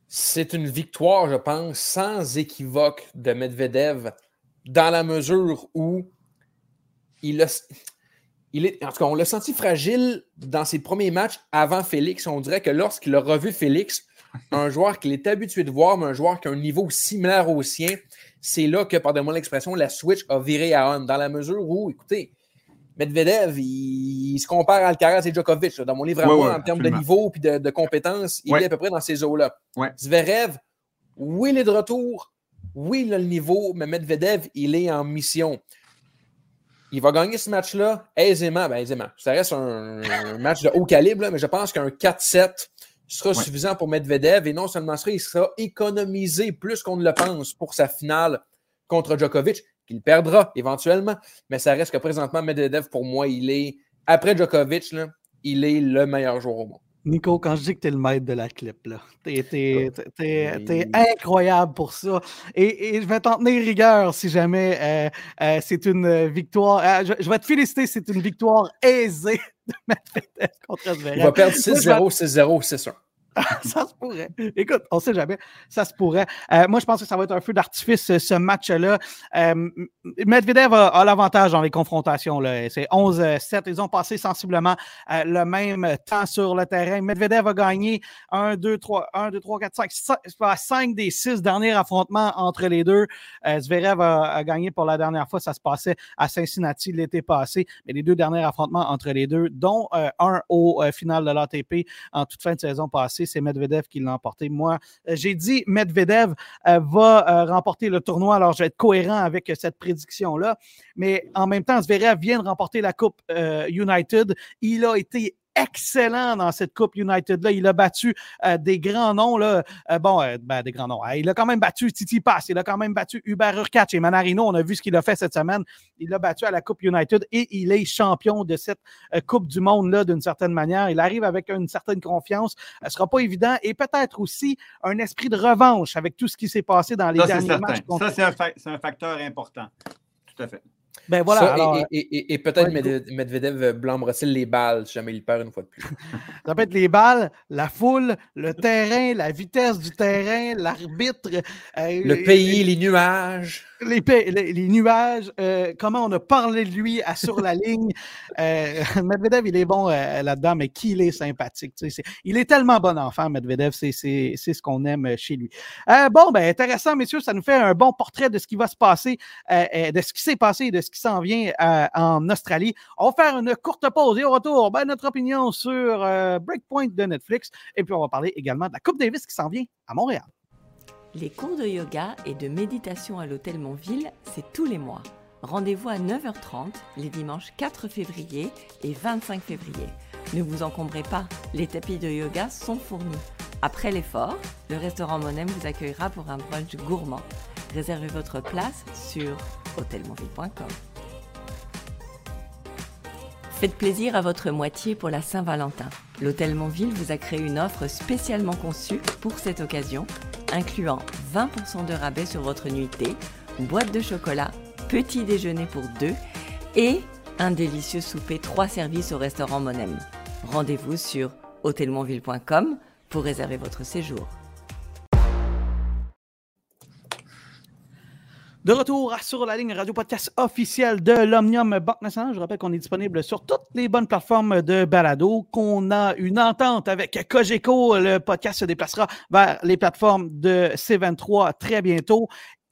S2: C'est une victoire, je pense, sans équivoque de Medvedev dans la mesure où il a. Il est, en tout cas, on l'a senti fragile dans ses premiers matchs avant Félix. On dirait que lorsqu'il a revu Félix, [laughs] un joueur qu'il est habitué de voir, mais un joueur qui a un niveau similaire au sien, c'est là que, pardonnez-moi l'expression, la switch a viré à on. Dans la mesure où, écoutez, Medvedev, il, se compare à Alcaraz et Djokovic. Dans mon livre en termes de niveau et de, compétences, il est à peu près dans ces eaux-là. Zverev, oui, il est de retour. Oui, le niveau, mais Medvedev, il est en mission. Il va gagner ce match-là aisément. Ben, aisément. Ça reste un, match de haut calibre, mais je pense qu'un 4-7 sera suffisant pour Medvedev. Et non seulement ça, il sera économisé plus qu'on ne le pense pour sa finale contre Djokovic qu'il perdra éventuellement, mais ça reste que présentement, Medvedev, pour moi, il est, après Djokovic, là, il est le meilleur joueur au monde.
S1: Nico, quand je dis que tu es le maître de la clip, là, t'es, incroyable pour ça. Et, je vais t'en tenir rigueur si jamais euh, euh, c'est une victoire. Euh, je, vais te féliciter, c'est une victoire aisée [laughs] de Medvedev contre Zverev.
S2: Il va perdre 6-0, 6-0, c'est sûr. [laughs]
S1: ça se pourrait. Écoute, on sait jamais. Ça se pourrait. Euh, moi, je pense que ça va être un feu d'artifice, ce match-là. Euh, Medvedev a, l'avantage dans les confrontations. C'est 11-7. Ils ont passé sensiblement euh, le même temps sur le terrain. Medvedev a gagné 1, 2, 3, 1, 2, 3, 4, 5, 5 des 6 derniers affrontements entre les deux. Zverev a, gagné pour la dernière fois. Ça se passait à Cincinnati l'été passé. Mais les deux derniers affrontements entre les deux, dont un au final de l'ATP en toute fin de saison passée, c'est Medvedev qui l'a emporté. Moi, euh, j'ai dit Medvedev euh, va euh, remporter le tournoi, alors je vais être cohérent avec cette prédiction-là. Mais en même temps, Zverev vient de remporter la Coupe United. Il a été excellent dans cette Coupe United-là. Il a battu euh, des grands noms. Là. Euh, bon, euh, ben, des grands noms. il a quand même battu Titi Pass. Il a quand même battu Hubert Urkach et Manarino. On a vu ce qu'il a fait cette semaine. Il l'a battu à la Coupe United et il est champion de cette Coupe du Monde-là d'une certaine manière. Il arrive avec une certaine confiance. Ce ne sera pas évident et peut-être aussi un esprit de revanche avec tout ce qui s'est passé dans les derniers matchs.
S3: Ça, c'est un, un facteur important. Tout à fait.
S1: Ben voilà.
S2: et, peut-être Medvedev blâmera-t-il les balles si jamais il perd une fois de plus? [laughs]
S1: ça peut être les balles, la foule, le terrain, la vitesse du terrain, l'arbitre.
S2: Euh, le pays, les nuages
S1: les, les, nuages, euh, comment on a parlé de lui à, sur la ligne. [laughs] Euh, Medvedev, il est bon euh, là-dedans, mais qui il est sympathique. il est tellement bon enfant, Medvedev, c'est ce qu'on aime chez lui. bon, ben intéressant, messieurs, ça nous fait un bon portrait de ce qui va se passer, de ce qui s'est passé et de ce qui s'en vient en Australie. On va faire une courte pause et au retour, ben, notre opinion sur Breakpoint de Netflix. Et puis, on va parler également de la Coupe Davis qui s'en vient à Montréal.
S4: Les cours de yoga et de méditation à l'hôtel Montville, c'est tous les mois. Rendez-vous à 9h30 les dimanches 4 février et 25 février. Ne vous encombrez pas, les tapis de yoga sont fournis. Après l'effort, le restaurant Monem vous accueillera pour un brunch gourmand. Réservez votre place sur hôtelmontville.com. Faites plaisir à votre moitié pour la Saint-Valentin. L'Hôtel Montville vous a créé une offre spécialement conçue pour cette occasion incluant 20% de rabais sur votre nuitée, boîte de chocolat, petit déjeuner pour deux et un délicieux souper 3 services au restaurant Monem. Rendez-vous sur hôtelmontville.com pour réserver votre séjour.
S1: De retour sur la ligne radio podcast officielle de l'Omnium Banque Nationale. Je rappelle qu'on est disponible sur toutes les bonnes plateformes de balado, qu'on a une entente avec Cogeco. Le podcast se déplacera vers les plateformes de C23 très bientôt.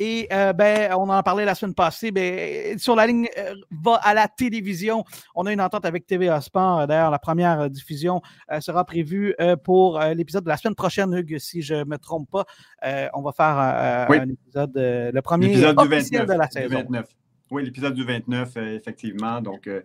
S1: Et euh, ben, on en a parlé la semaine passée. Ben, sur la ligne euh, va à la télévision. On a une entente avec TVA Sport. D'ailleurs, la première diffusion euh, sera prévue pour l'épisode de la semaine prochaine, Hugues, si je ne me trompe pas. on va faire un épisode, le premier
S3: officiel
S1: de la saison.
S3: Oui, l'épisode du 29, euh, effectivement. Donc, euh,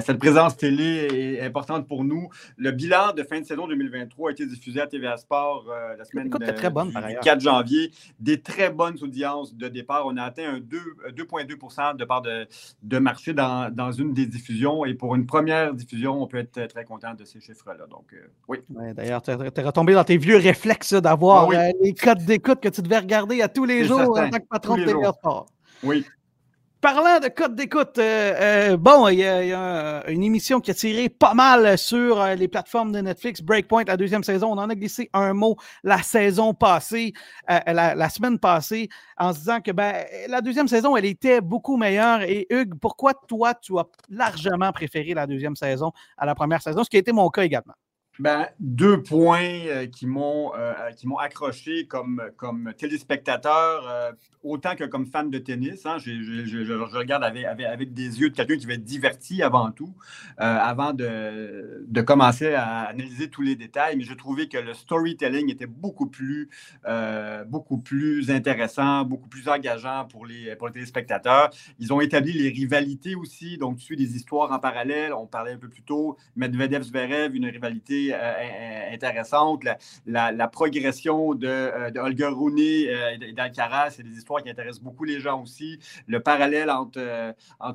S3: cette présence télé est importante pour nous. Le bilan de fin de saison 2023 a été diffusé à TVA Sport euh, la semaine
S1: très bonne,
S3: du 4 janvier. Des très bonnes audiences de départ. On a atteint un 2,2% de part de, de marché dans, dans, une des diffusions. Et pour une première diffusion, on peut être très content de ces chiffres-là. Donc, oui.
S1: D'ailleurs, tu es, retombé dans tes vieux réflexes d'avoir ah les codes d'écoute que tu devais regarder à tous les jours en tant que patron de TVA Sport.
S3: Oui.
S1: Parlant de code d'écoute, euh, euh, bon, il y, a, une émission qui a tiré pas mal sur euh, les plateformes de Netflix, Breakpoint, la deuxième saison. On en a glissé un mot la saison passée, la, semaine passée, en se disant que ben, la deuxième saison, elle était beaucoup meilleure. Et Hugues, pourquoi toi, tu as largement préféré la deuxième saison à la première saison, ce qui a été mon cas également?
S3: Ben, deux points qui m'ont qui m'ont accroché comme, comme téléspectateur autant que comme fan de tennis. Hein, je, regarde avec, des yeux de quelqu'un qui va être diverti avant tout, euh, avant de, de, commencer à analyser tous les détails. Mais je trouvais que le storytelling était beaucoup plus, euh, beaucoup plus intéressant, beaucoup plus engageant pour les, pour les téléspectateurs. Ils ont établi les rivalités aussi, donc tu suis des histoires en parallèle. On parlait un peu plus tôt, Medvedev-Zverev, une rivalité euh, intéressante. La, progression de, de Olga Rooney et d'Alcaraz, c'est des histoires qui intéresse beaucoup les gens aussi. Le parallèle entre, euh,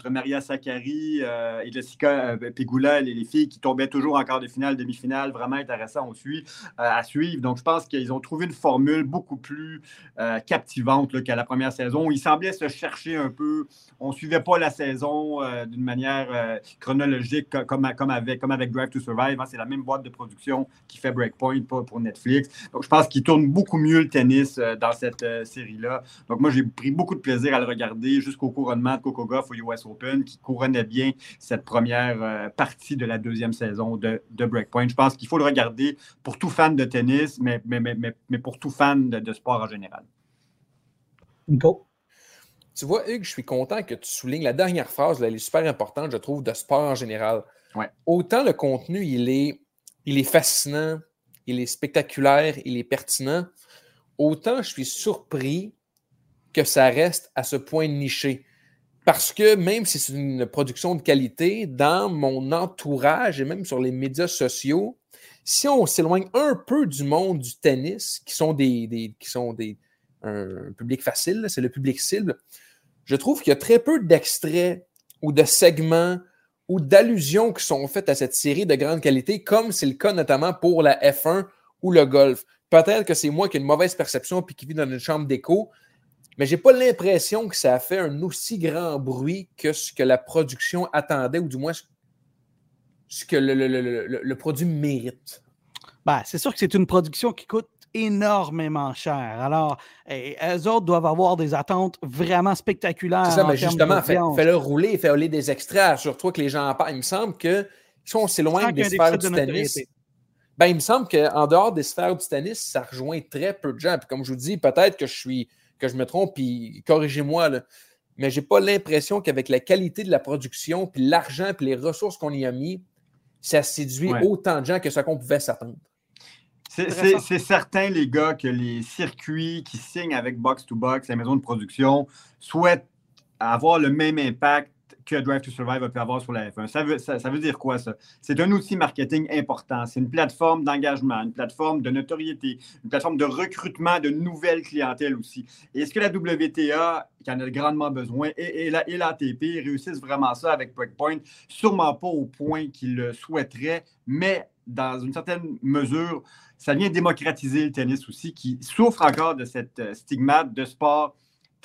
S3: Maria Sakkari euh, et Jessica euh, Pegula, les, les, filles qui tombaient toujours en quart de finale, demi-finale, vraiment intéressant à suivre. Donc, je pense qu'ils ont trouvé une formule beaucoup plus captivante qu'à la première saison. Ils semblaient se chercher un peu. On ne suivait pas la saison d'une manière chronologique comme, comme, avec, comme avec Drive to Survive. Hein. C'est la même boîte de production qui fait Breakpoint, pas pour Netflix. Donc, je pense qu'ils tournent beaucoup mieux le tennis dans cette série-là. Donc, moi, j'ai pris beaucoup de plaisir à le regarder jusqu'au couronnement de Coco Goff au US Open, qui couronnait bien cette première euh, partie de la deuxième saison de, Breakpoint. Je pense qu'il faut le regarder pour tout fan de tennis, mais, mais, mais, mais pour tout fan de, sport en général.
S1: Nico?
S2: Tu vois, Hugues, je suis content que tu soulignes la dernière phrase, elle est super importante, je trouve, de sport en général.
S3: Ouais.
S2: Autant le contenu, il est, il est fascinant, il est spectaculaire, il est pertinent, autant je suis surpris que ça reste à ce point niché. Parce que même si c'est une production de qualité, dans mon entourage et même sur les médias sociaux, si on s'éloigne un peu du monde du tennis, qui sont des, qui sont des un public facile, c'est le public cible, je trouve qu'il y a très peu d'extraits ou de segments ou d'allusions qui sont faites à cette série de grande qualité, comme c'est le cas notamment pour la F1 ou le golf. Peut-être que c'est moi qui ai une mauvaise perception puis qui vis dans une chambre d'écho, mais je n'ai pas l'impression que ça a fait un aussi grand bruit que ce que la production attendait, ou du moins ce que le, produit mérite.
S1: Ben, c'est sûr que c'est une production qui coûte énormément cher. Alors, elles eh, autres doivent avoir des attentes vraiment spectaculaires.
S2: C'est ça, mais justement, fais-le rouler, fais-le des extraits, sur toi que les gens en parlent. Il me semble que si on s'éloigne des sphères du tennis, ben, il me semble qu'en dehors des sphères du tennis, ça rejoint très peu de gens. Puis comme je vous dis, peut-être que je suis que je me trompe, puis corrigez-moi, mais je n'ai pas l'impression qu'avec la qualité de la production, puis l'argent, puis les ressources qu'on y a mis, ça séduit autant de gens que ce qu'on pouvait s'attendre.
S3: C'est certain, les gars, que les circuits qui signent avec Box to Box, la maison de production, souhaitent avoir le même impact que Drive to Survive a pu avoir sur la F1. Ça veut, ça, veut dire quoi, ça? C'est un outil marketing important. C'est une plateforme d'engagement, une plateforme de notoriété, une plateforme de recrutement de nouvelles clientèles aussi. Et est-ce que la WTA, qui en a grandement besoin, et, et l'ATP réussissent vraiment ça avec Breakpoint? Sûrement pas au point qu'ils le souhaiteraient, mais dans une certaine mesure, ça vient démocratiser le tennis aussi, qui souffre encore de cette euh, stigmate de sport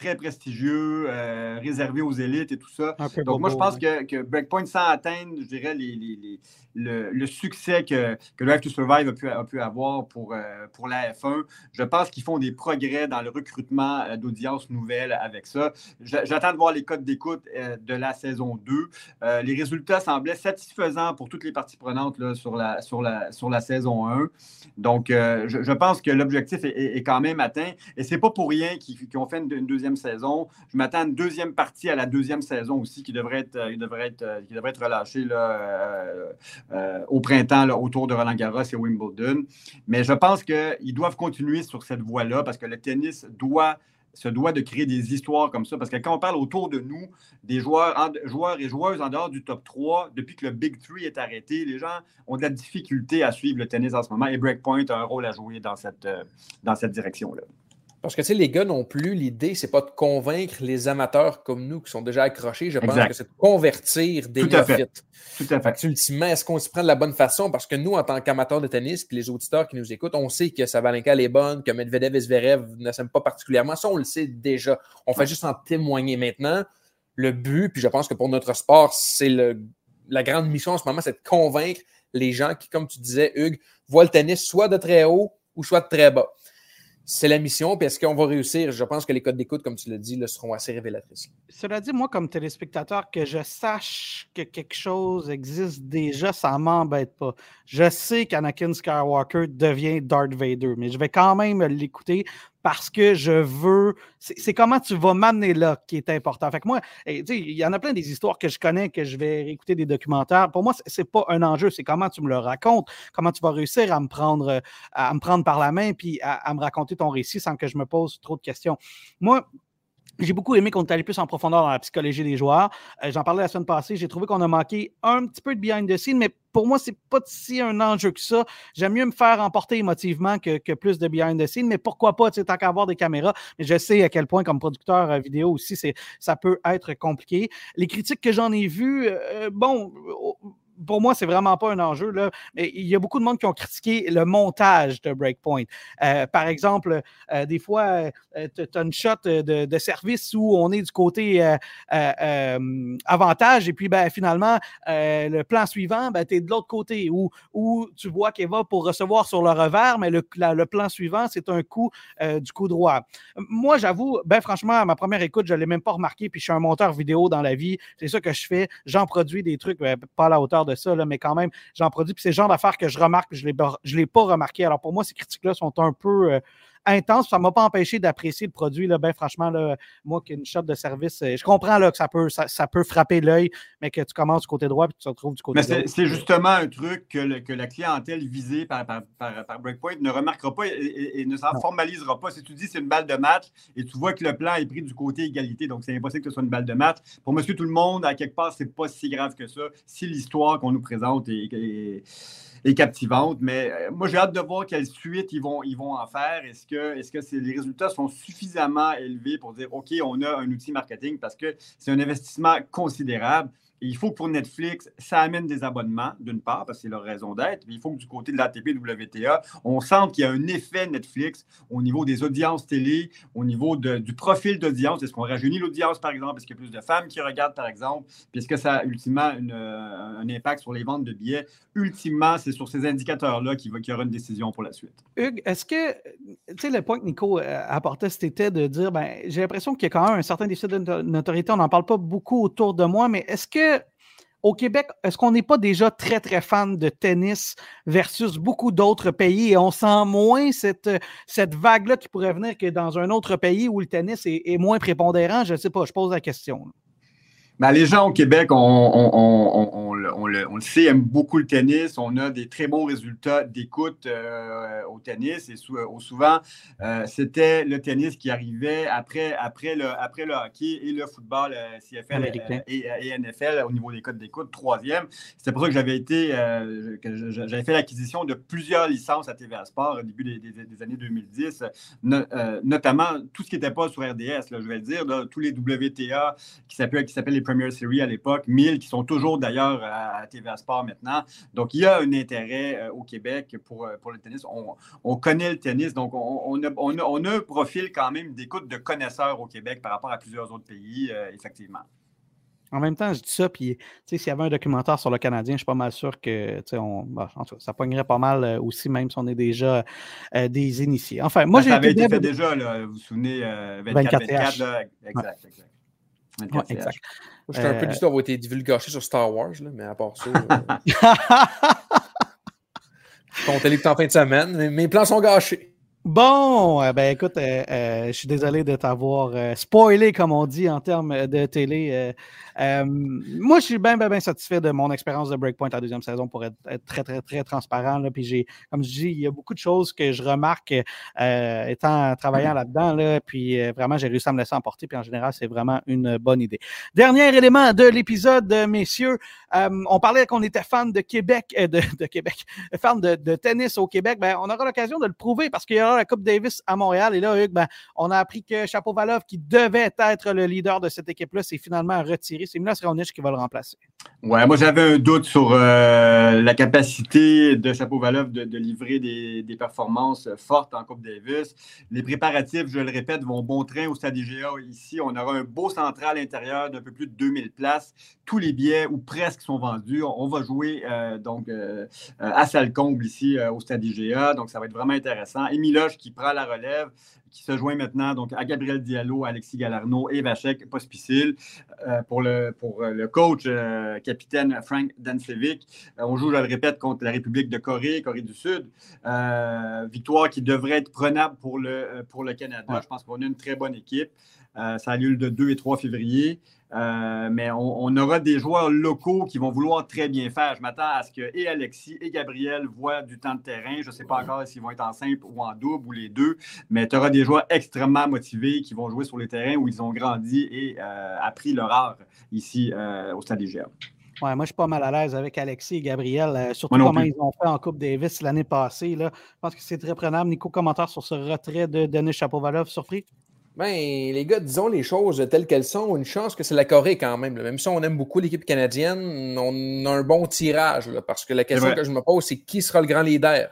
S3: très prestigieux, euh, réservé aux élites et tout ça. Donc, moi, je pense que, que, Breakpoint, sans atteindre, je dirais, les, le, succès que, que Drive to Survive a pu, a pu avoir pour, euh, pour la F1, je pense qu'ils font des progrès dans le recrutement euh, d'audience nouvelles avec ça. J'attends de voir les codes d'écoute de la saison 2. les résultats semblaient satisfaisants pour toutes les parties prenantes là, sur, la, sur, la, sur la saison 1. Donc, je, pense que l'objectif est, quand même atteint. Et c'est pas pour rien qu'ils ont fait une deuxième saison. Je m'attends à une deuxième partie à la deuxième saison aussi qui devrait être, euh, devrait être, euh, qui devrait être relâchée là, euh, au printemps autour de Roland Garros et Wimbledon. Mais je pense qu'ils doivent continuer sur cette voie-là parce que le tennis doit se doit de créer des histoires comme ça. Parce que quand on parle autour de nous, des joueurs, joueurs et joueuses en dehors du top 3, depuis que le Big 3 est arrêté, les gens ont de la difficulté à suivre le tennis en ce moment et Breakpoint a un rôle à jouer dans cette, dans cette direction-là.
S2: Parce que, tu sais, les gars non plus, l'idée, c'est pas de convaincre les amateurs comme nous qui sont déjà accrochés. Je pense que c'est de convertir des
S3: Tout à fait. Tout à fait.
S2: ultimement, est-ce qu'on s'y prend de la bonne façon? Parce que nous, en tant qu'amateurs de tennis, puis les auditeurs qui nous écoutent, on sait que Sabalenka est bonne, que Medvedev et Zverev ne s'aiment pas particulièrement. Ça, on le sait déjà. On fait juste en témoigner maintenant. Le but, puis je pense que pour notre sport, c'est la grande mission en ce moment, c'est de convaincre les gens qui, comme tu disais, Hugues, voient le tennis soit de très haut ou soit de très bas c'est la mission. Puis est-ce qu'on va réussir? Je pense que les codes d'écoute, comme tu l'as dit, seront assez révélatrices.
S1: Cela dit, moi, comme téléspectateur, que je sache que quelque chose existe déjà, ça ne m'embête pas. Je sais qu'Anakin Skywalker devient Darth Vader, mais je vais quand même l'écouter parce que je veux. C'est comment tu vas m'amener là qui est important. Fait que moi, il y en a plein des histoires que je connais, que je vais écouter des documentaires. Pour moi, c'est pas un enjeu, c'est comment tu me le racontes, comment tu vas réussir à me prendre, à me prendre par la main puis à, à me raconter ton récit sans que je me pose trop de questions. Moi, j'ai beaucoup aimé qu'on est allé plus en profondeur dans la psychologie des joueurs. Euh, j'en parlais la semaine passée. J'ai trouvé qu'on a manqué un petit peu de behind the scene, mais pour moi, c'est pas si un enjeu que ça. J'aime mieux me faire emporter émotivement que, plus de behind the scene, mais pourquoi pas, tant qu'à avoir des caméras. Mais je sais à quel point, comme producteur euh, vidéo aussi, ça peut être compliqué. Les critiques que j'en ai vues, euh, bon, pour moi, c'est vraiment pas un enjeu. Là. Il y a beaucoup de monde qui ont critiqué le montage de Breakpoint. Euh, par exemple, euh, des fois, euh, tu as une shot de, service où on est du côté avantage et puis ben, finalement, le plan suivant, ben, tu es de l'autre côté où, où tu vois qu'elle va pour recevoir sur le revers, mais le, le plan suivant, c'est un coup du coup droit. Moi, j'avoue, ben franchement, à ma première écoute, je ne l'ai même pas remarqué, puis je suis un monteur vidéo dans la vie. C'est ça que je fais. J'en produis des trucs, ben, pas à la hauteur de ça, mais quand même, j'en produis. Puis c'est le genre d'affaires que je remarque, je ne l'ai pas remarqué. Alors pour moi, ces critiques-là sont un peu euh, intense. Ça ne m'a pas empêché d'apprécier le produit. Là, ben, franchement, là, moi, qu'une shop de service, euh, je comprends là, que ça peut, ça, peut frapper l'œil, mais que tu commences du côté droit et tu te retrouves du côté
S3: gauche. C'est justement un truc que, que, la clientèle visée par, par, Breakpoint ne remarquera pas et, ne s'en formalisera pas. Si tu dis c'est une balle de match et tu vois que le plan est pris du côté égalité, donc c'est impossible que ce soit une balle de match. Pour monsieur tout le monde, à quelque part, c'est pas si grave que ça si l'histoire qu'on nous présente est et captivante. Mais euh, moi, j'ai hâte de voir quelle suite ils vont, ils vont en faire. Est-ce que, est-ce que les résultats sont suffisamment élevés pour dire, OK, on a un outil marketing parce que c'est un investissement considérable? Il faut que pour Netflix, ça amène des abonnements, d'une part, parce que c'est leur raison d'être. Il faut que du côté de l'ATP WTA, on sente qu'il y a un effet Netflix au niveau des audiences télé, au niveau du profil d'audience. Est-ce qu'on rajeunit l'audience, par exemple? Est-ce qu'il y a plus de femmes qui regardent, par exemple? Puis est-ce que ça a ultimement un impact sur les ventes de billets? Ultimement, c'est sur ces indicateurs-là qu'il, y aura une décision pour la suite.
S1: Hugues, est-ce que, tu sais, le point que Nico euh, apportait, c'était de dire, ben, j'ai l'impression qu'il y a quand même un certain déficit de notoriété. On n'en parle pas beaucoup autour de moi, mais est-ce que au Québec, est-ce qu'on n'est pas déjà très, très fan de tennis versus beaucoup d'autres pays et on sent moins cette, cette vague-là qui pourrait venir que dans un autre pays où le tennis est, est moins prépondérant? Je ne sais pas, je pose la question.
S3: Ben, les gens au Québec, on, le, sait, aiment beaucoup le tennis. On a des très bons résultats d'écoute euh, au tennis. Et euh, souvent, euh, c'était le tennis qui arrivait après, après, le, après le hockey et le football CFL et, NFL au niveau des codes d'écoute, troisième. C'est pour ça que j'avais été, j'avais fait l'acquisition de plusieurs licences à TVA Sport au début des, années 2010, notamment tout ce qui n'était pas sur RDS, je vais dire, tous les WTA qui s'appellent les Premier Series à l'époque, 1000 qui sont toujours d'ailleurs à, TVA Sport maintenant. Donc, il y a un intérêt euh, au Québec pour, euh, pour le tennis. On, connaît le tennis, donc on, a, on, a, un profil quand même d'écoute de connaisseurs au Québec par rapport à plusieurs autres pays, euh, effectivement.
S1: En même temps, je dis ça, puis s'il y avait un documentaire sur le Canadien, je suis pas mal sûr que on, bah, ça pognerait pas mal aussi, même si on est déjà des initiés. Enfin, moi,
S3: ben, j'ai. Ça avait été fait déjà, vous vous souvenez, 24-24. Exact, exact.
S1: Ouais, exact.
S2: J'étais un peu déçu d'avoir été divulgaché sur Star Wars, là, mais à part ça. [laughs] je comptais les en fin de semaine, mais mes plans sont gâchés.
S1: Bon, euh, ben écoute, euh, euh, je suis désolé de t'avoir spoilé, comme on dit en termes de télé. Moi, je suis bien, bien, satisfait de mon expérience de Breakpoint la deuxième saison pour être, très, très, très transparent. Là. Puis j'ai, comme je dis, il y a beaucoup de choses que je remarque étant travaillant là-dedans. Là, puis vraiment, j'ai réussi à me laisser emporter. Puis en général, c'est vraiment une bonne idée. Dernier élément de l'épisode, messieurs. on parlait qu'on était fan de Québec, de, de, Québec, fan de, tennis au Québec. Ben, on aura l'occasion de le prouver parce qu'il y a la Coupe Davis à Montréal. Et là, Hugues, ben, on a appris que Chapeau-Valov, qui devait être le leader de cette équipe-là, s'est finalement retiré. C'est Milos Raonic qui va le remplacer.
S3: Ouais, moi, j'avais un doute sur euh, la capacité de Chapeau-Valov de, livrer des, performances fortes en Coupe Davis. Les préparatifs, je le répète, vont bon train au Stade IGA. Ici, on aura un beau central intérieur d'un peu plus de 2000 places. Tous les billets, ou presque, sont vendus. On va jouer euh, donc euh, à Salcombe ici au Stade IGA. Donc, ça va être vraiment intéressant. Et qui prend la relève, qui se joint maintenant donc, à Gabriel Diallo, Alexis Galarno et Vachek Pospisil. Euh, pour, le, pour le coach euh, capitaine Frank Dansevic, euh, on joue, je le répète, contre la République de Corée, Corée du Sud. victoire qui devrait être prenable pour le, pour le Canada. Je pense qu'on a une très bonne équipe. ça a lieu le 2 et 3 février. Euh, mais on, aura des joueurs locaux qui vont vouloir très bien faire. Je m'attends à ce que et Alexis et Gabriel voient du temps de terrain. Je ne sais pas encore s'ils vont être en simple ou en double ou les deux, mais tu auras des joueurs extrêmement motivés qui vont jouer sur les terrains où ils ont grandi et euh, appris leur art ici euh, au Stade IGA.
S1: Ouais, moi, je suis pas mal à l'aise avec Alexis et Gabriel, surtout comment ils ont fait en Coupe Davis l'année passée. Là. Je pense que c'est très prenable. Nico, commentaire sur ce retrait de Denis Chapovalov, surpris?
S2: Ben, les gars, disons les choses telles qu'elles sont. Une chance que c'est la Corée quand même. Même si on aime beaucoup l'équipe canadienne, on a un bon tirage. parce que la question que je me pose, c'est qui sera le grand leader?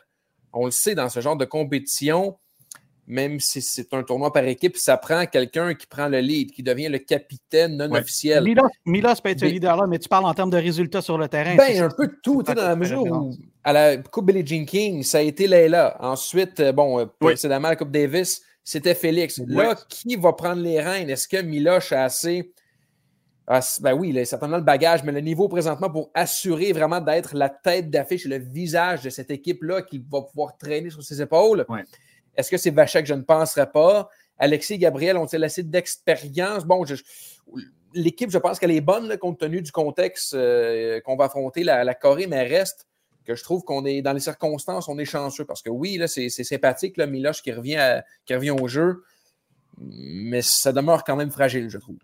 S2: On le sait, dans ce genre de compétition, même si c'est un tournoi par équipe, ça prend quelqu'un qui prend le lead, qui devient le capitaine non officiel.
S1: Milos, peut être ce leader-là, mais tu parles en termes de résultats sur le terrain.
S2: Ben, un peu de tout, dans la mesure où, à la Coupe Billie Jean King, ça a été Leila. Ensuite, euh, bon, euh, précédemment, la Coupe Davis, c'était Félix. Là, qui va prendre les rênes? Est-ce que Miloche a assez. ben oui, il a certainement le bagage, mais le niveau présentement pour assurer vraiment d'être la tête d'affiche et le visage de cette équipe-là qui va pouvoir traîner sur ses épaules. Est-ce que c'est Vachek? Je ne penserais pas. Alexis et Gabriel ont-ils assez d'expérience? Bon, l'équipe, je pense qu'elle est bonne compte tenu du contexte euh, qu'on va affronter la, la, Corée, mais elle reste je trouve qu'on est dans les circonstances, on est chanceux parce que oui, là, c'est, sympathique, là, Miloche qui revient, qui revient au jeu, mais ça demeure quand même fragile, je trouve.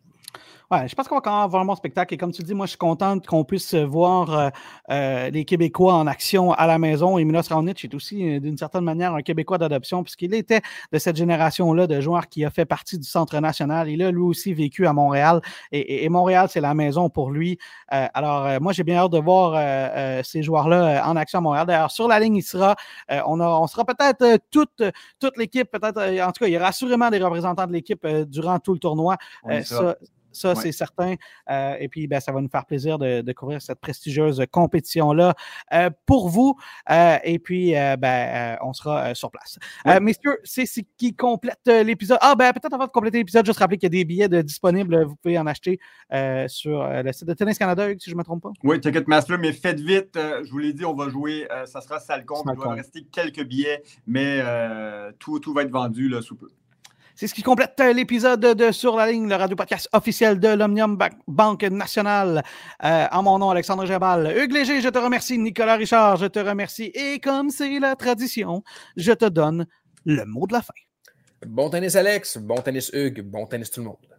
S1: Ouais, je pense qu'on va quand même avoir un bon spectacle. Et comme tu dis, moi, je suis contente qu'on puisse voir euh, euh, les Québécois en action à la maison. Et Milos Raonic est aussi, euh, d'une certaine manière, un Québécois d'adoption, puisqu'il était de cette génération-là de joueurs qui a fait partie du Centre national. Il a lui aussi vécu à Montréal. Et, Montréal, c'est la maison pour lui. alors, moi, j'ai bien hâte de voir ces joueurs-là en action à Montréal. D'ailleurs, sur la ligne, il sera, on, on sera peut-être toute, toute l'équipe, peut-être, en tout cas, il y aura assurément des représentants de l'équipe durant tout le tournoi. Ça, ça, c'est certain. Euh, et puis, ben, ça va nous faire plaisir de, couvrir cette prestigieuse compétition-là euh, pour vous. Euh, et puis, ben, on sera sur place. messieurs, c'est ce qui complète l'épisode. Ah, ben, peut-être avant de compléter l'épisode, juste rappeler qu'il y a des billets disponibles. Vous pouvez en acheter sur le site de Tennis Canada, si je ne me trompe pas.
S3: Oui, Ticketmaster, mais faites vite. je vous l'ai dit, on va jouer. ça sera Salcombe. Il doit rester quelques billets, mais tout, tout va être vendu là, sous peu.
S1: C'est ce qui complète euh, l'épisode de Sur la ligne, le radio-podcast officiel de l'Omnium Banque Nationale. Euh, en mon nom, Alexandre Jabal. Hugues Léger, je te remercie. Nicolas Richard, je te remercie. Et comme c'est la tradition, je te donne le mot de la fin.
S2: Bon tennis, Alex. Bon tennis, Hugues. Bon tennis, tout le monde.